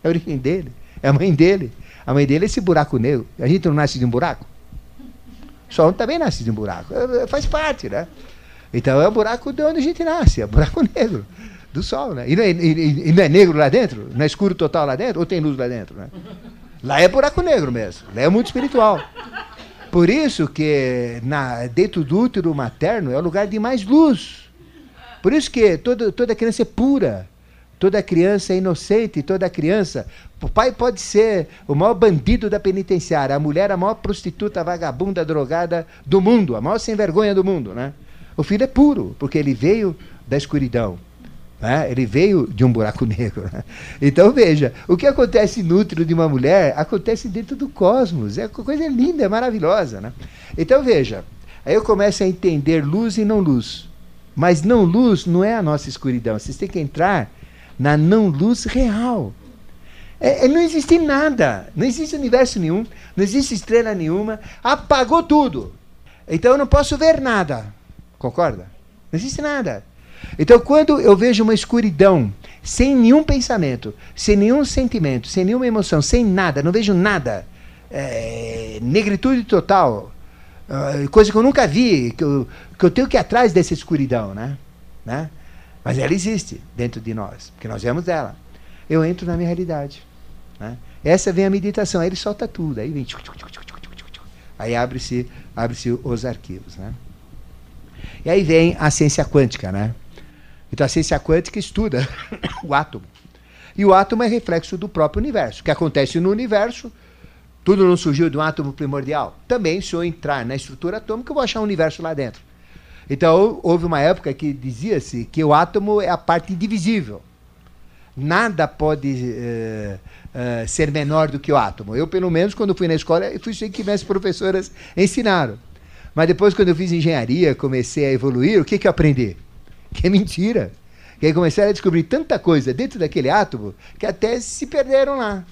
É a origem dele, é a mãe dele. A mãe dele é esse buraco negro. A gente não nasce de um buraco? O Sol também nasce de um buraco. É, é, faz parte, né? Então é o buraco de onde a gente nasce, é o buraco <laughs> negro do Sol, né? E não, é, e, e não é negro lá dentro? Não é escuro total lá dentro? Ou tem luz lá dentro, né? Lá é buraco negro mesmo. Lá é muito espiritual. Por isso que na, dentro do útero materno é o lugar de mais luz. Por isso que toda, toda criança é pura. Toda criança é inocente, toda criança. O pai pode ser o maior bandido da penitenciária, a mulher a maior prostituta, vagabunda, drogada do mundo, a maior sem vergonha do mundo, né? O filho é puro, porque ele veio da escuridão. Né? Ele veio de um buraco <laughs> negro. Né? Então veja, o que acontece útero de uma mulher acontece dentro do cosmos. É coisa linda, é maravilhosa. Né? Então veja, aí eu começo a entender luz e não luz. Mas não luz não é a nossa escuridão. Vocês têm que entrar na não luz real. É, é, não existe nada, não existe universo nenhum, não existe estrela nenhuma, apagou tudo. Então eu não posso ver nada. Concorda? Não existe nada. Então, quando eu vejo uma escuridão, sem nenhum pensamento, sem nenhum sentimento, sem nenhuma emoção, sem nada, não vejo nada, é, negritude total, uh, coisa que eu nunca vi, que eu, que eu tenho que ir atrás dessa escuridão, né? né? Mas ela existe dentro de nós, porque nós vemos ela. Eu entro na minha realidade. Né? Essa vem a meditação, aí ele solta tudo, aí vem. Aí abre-se abre os arquivos. Né? E aí vem a ciência quântica, né? Então a ciência quântica estuda <coughs> o átomo. E o átomo é reflexo do próprio universo. O que acontece no universo, tudo não surgiu de um átomo primordial. Também, se eu entrar na estrutura atômica, eu vou achar um universo lá dentro. Então, houve uma época que dizia-se que o átomo é a parte indivisível. Nada pode uh, uh, ser menor do que o átomo. Eu, pelo menos, quando fui na escola, fui assim que minhas professoras ensinaram. Mas depois, quando eu fiz engenharia, comecei a evoluir, o que, que eu aprendi? que é mentira. Que aí começaram a descobrir tanta coisa dentro daquele átomo que até se perderam lá.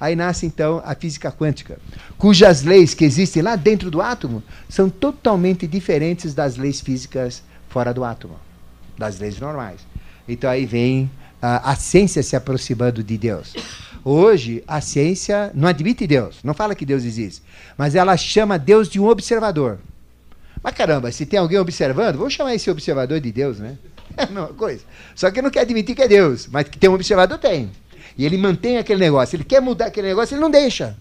Aí nasce então a física quântica, cujas leis que existem lá dentro do átomo são totalmente diferentes das leis físicas fora do átomo, das leis normais. Então aí vem a, a ciência se aproximando de Deus. Hoje a ciência não admite Deus, não fala que Deus existe, mas ela chama Deus de um observador. Mas caramba, se tem alguém observando, vamos chamar esse observador de Deus, né? <laughs> É a mesma coisa. Só que não quer admitir que é Deus, mas que tem um observador, tem. E ele mantém aquele negócio. Ele quer mudar aquele negócio, ele não deixa.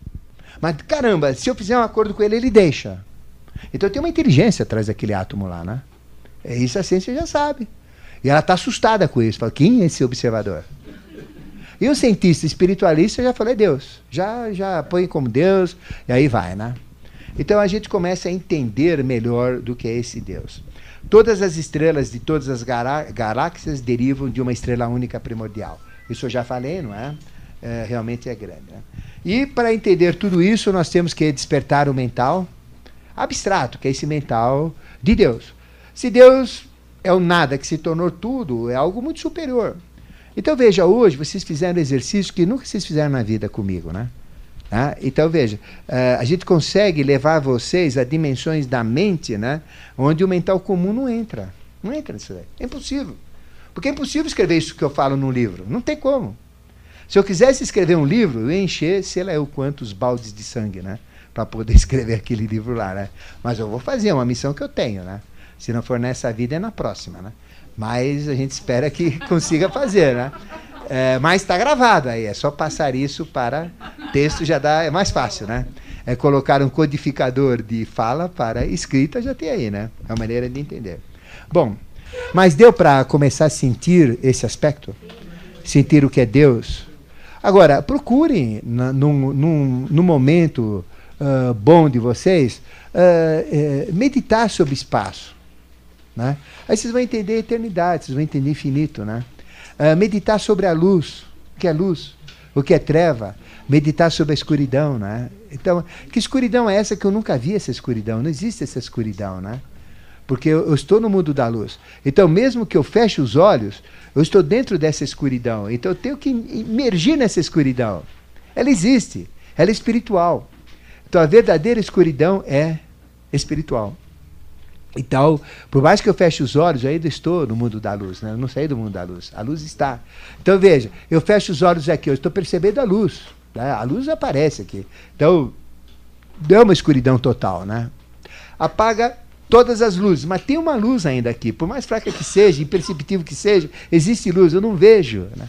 Mas caramba, se eu fizer um acordo com ele, ele deixa. Então tem uma inteligência atrás daquele átomo lá, né? É isso a ciência já sabe. E ela está assustada com isso. Fala, quem é esse observador? E o cientista espiritualista já falou, é Deus. Já, já põe como Deus, e aí vai, né? Então a gente começa a entender melhor do que é esse Deus. Todas as estrelas de todas as galáxias derivam de uma estrela única primordial. Isso eu já falei, não é? é realmente é grande. Né? E para entender tudo isso, nós temos que despertar o mental abstrato, que é esse mental de Deus. Se Deus é o nada que se tornou tudo, é algo muito superior. Então veja, hoje vocês fizeram exercício que nunca vocês fizeram na vida comigo, né? Tá? Então, veja, uh, a gente consegue levar vocês a dimensões da mente né, onde o mental comum não entra. Não entra nisso daí. É impossível. Porque é impossível escrever isso que eu falo num livro. Não tem como. Se eu quisesse escrever um livro, eu ia encher, sei lá, eu quantos baldes de sangue, né? Para poder <laughs> escrever aquele livro lá, né? Mas eu vou fazer, é uma missão que eu tenho, né? Se não for nessa vida, é na próxima, né? Mas a gente espera que <laughs> consiga fazer, né? É, mas está gravado aí, é só passar isso para texto, já dá, é mais fácil, né? É colocar um codificador de fala para escrita, já tem aí, né? É uma maneira de entender. Bom, mas deu para começar a sentir esse aspecto? Sentir o que é Deus? Agora, procurem, num, num, num momento uh, bom de vocês, uh, uh, meditar sobre espaço. Né? Aí vocês vão entender a eternidade, vocês vão entender infinito, né? Uh, meditar sobre a luz, o que é luz, o que é treva, meditar sobre a escuridão, né? Então, que escuridão é essa que eu nunca vi essa escuridão? Não existe essa escuridão, né? Porque eu, eu, estou no mundo da luz. Então, mesmo que eu feche os olhos, eu estou dentro dessa escuridão. Então, eu tenho que emergir nessa escuridão. Ela existe, ela é espiritual. Então, a verdadeira escuridão é espiritual. Então, por mais que eu feche os olhos, eu ainda estou no mundo da luz, né? eu não saí do mundo da luz. A luz está. Então, veja, eu fecho os olhos aqui, eu estou percebendo a luz. Né? A luz aparece aqui. Então, deu uma escuridão total, né? Apaga todas as luzes, mas tem uma luz ainda aqui. Por mais fraca que seja, imperceptível que seja, existe luz, eu não vejo. Né?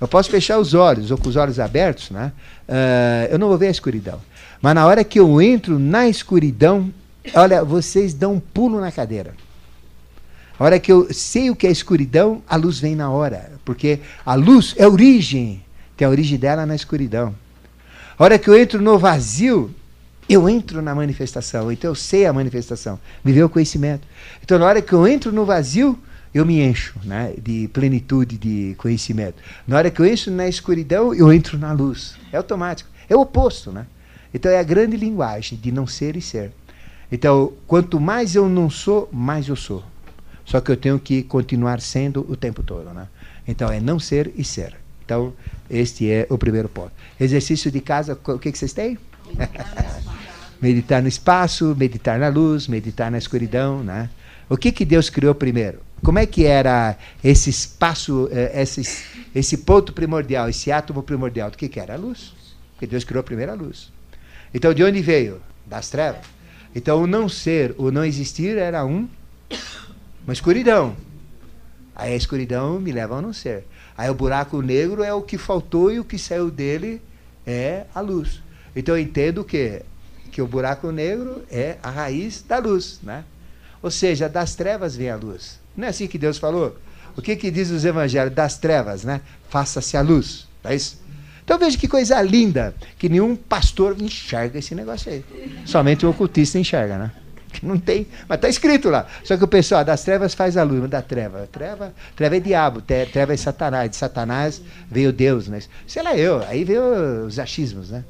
Eu posso fechar os olhos, ou com os olhos abertos, né? Uh, eu não vou ver a escuridão. Mas na hora que eu entro na escuridão, olha, vocês dão um pulo na cadeira. A hora que eu sei o que é escuridão, a luz vem na hora. Porque a luz é origem. Tem a origem dela na escuridão. A hora que eu entro no vazio, eu entro na manifestação. Então eu sei a manifestação. Viver o conhecimento. Então na hora que eu entro no vazio, eu me encho né, de plenitude de conhecimento. Na hora que eu entro na escuridão, eu entro na luz. É automático. É o oposto. Né? Então é a grande linguagem de não ser e ser. Então, quanto mais eu não sou, mais eu sou. Só que eu tenho que continuar sendo o tempo todo. Né? Então, é não ser e ser. Então, este é o primeiro ponto. Exercício de casa, o que, que vocês têm? Meditar no espaço, meditar na luz, meditar na escuridão. Né? O que, que Deus criou primeiro? Como é que era esse espaço, eh, esse, esse ponto primordial, esse átomo primordial? Do que, que era? A luz. Porque Deus criou primeiro a luz. Então, de onde veio? Das trevas. Então, o não ser, o não existir era um uma escuridão. Aí a escuridão me leva a não ser. Aí o buraco negro é o que faltou e o que saiu dele é a luz. Então eu entendo que que o buraco negro é a raiz da luz, né? Ou seja, das trevas vem a luz. Não é assim que Deus falou? O que que diz os evangelhos das trevas, né? Faça-se a luz. É isso? Então veja que coisa linda, que nenhum pastor enxerga esse negócio aí. Somente o ocultista enxerga, né? Não tem, mas está escrito lá. Só que o pessoal das trevas faz a luz, da treva. Treva, treva é diabo, treva é Satanás. De Satanás veio Deus, né? Sei lá eu, aí veio os achismos, né?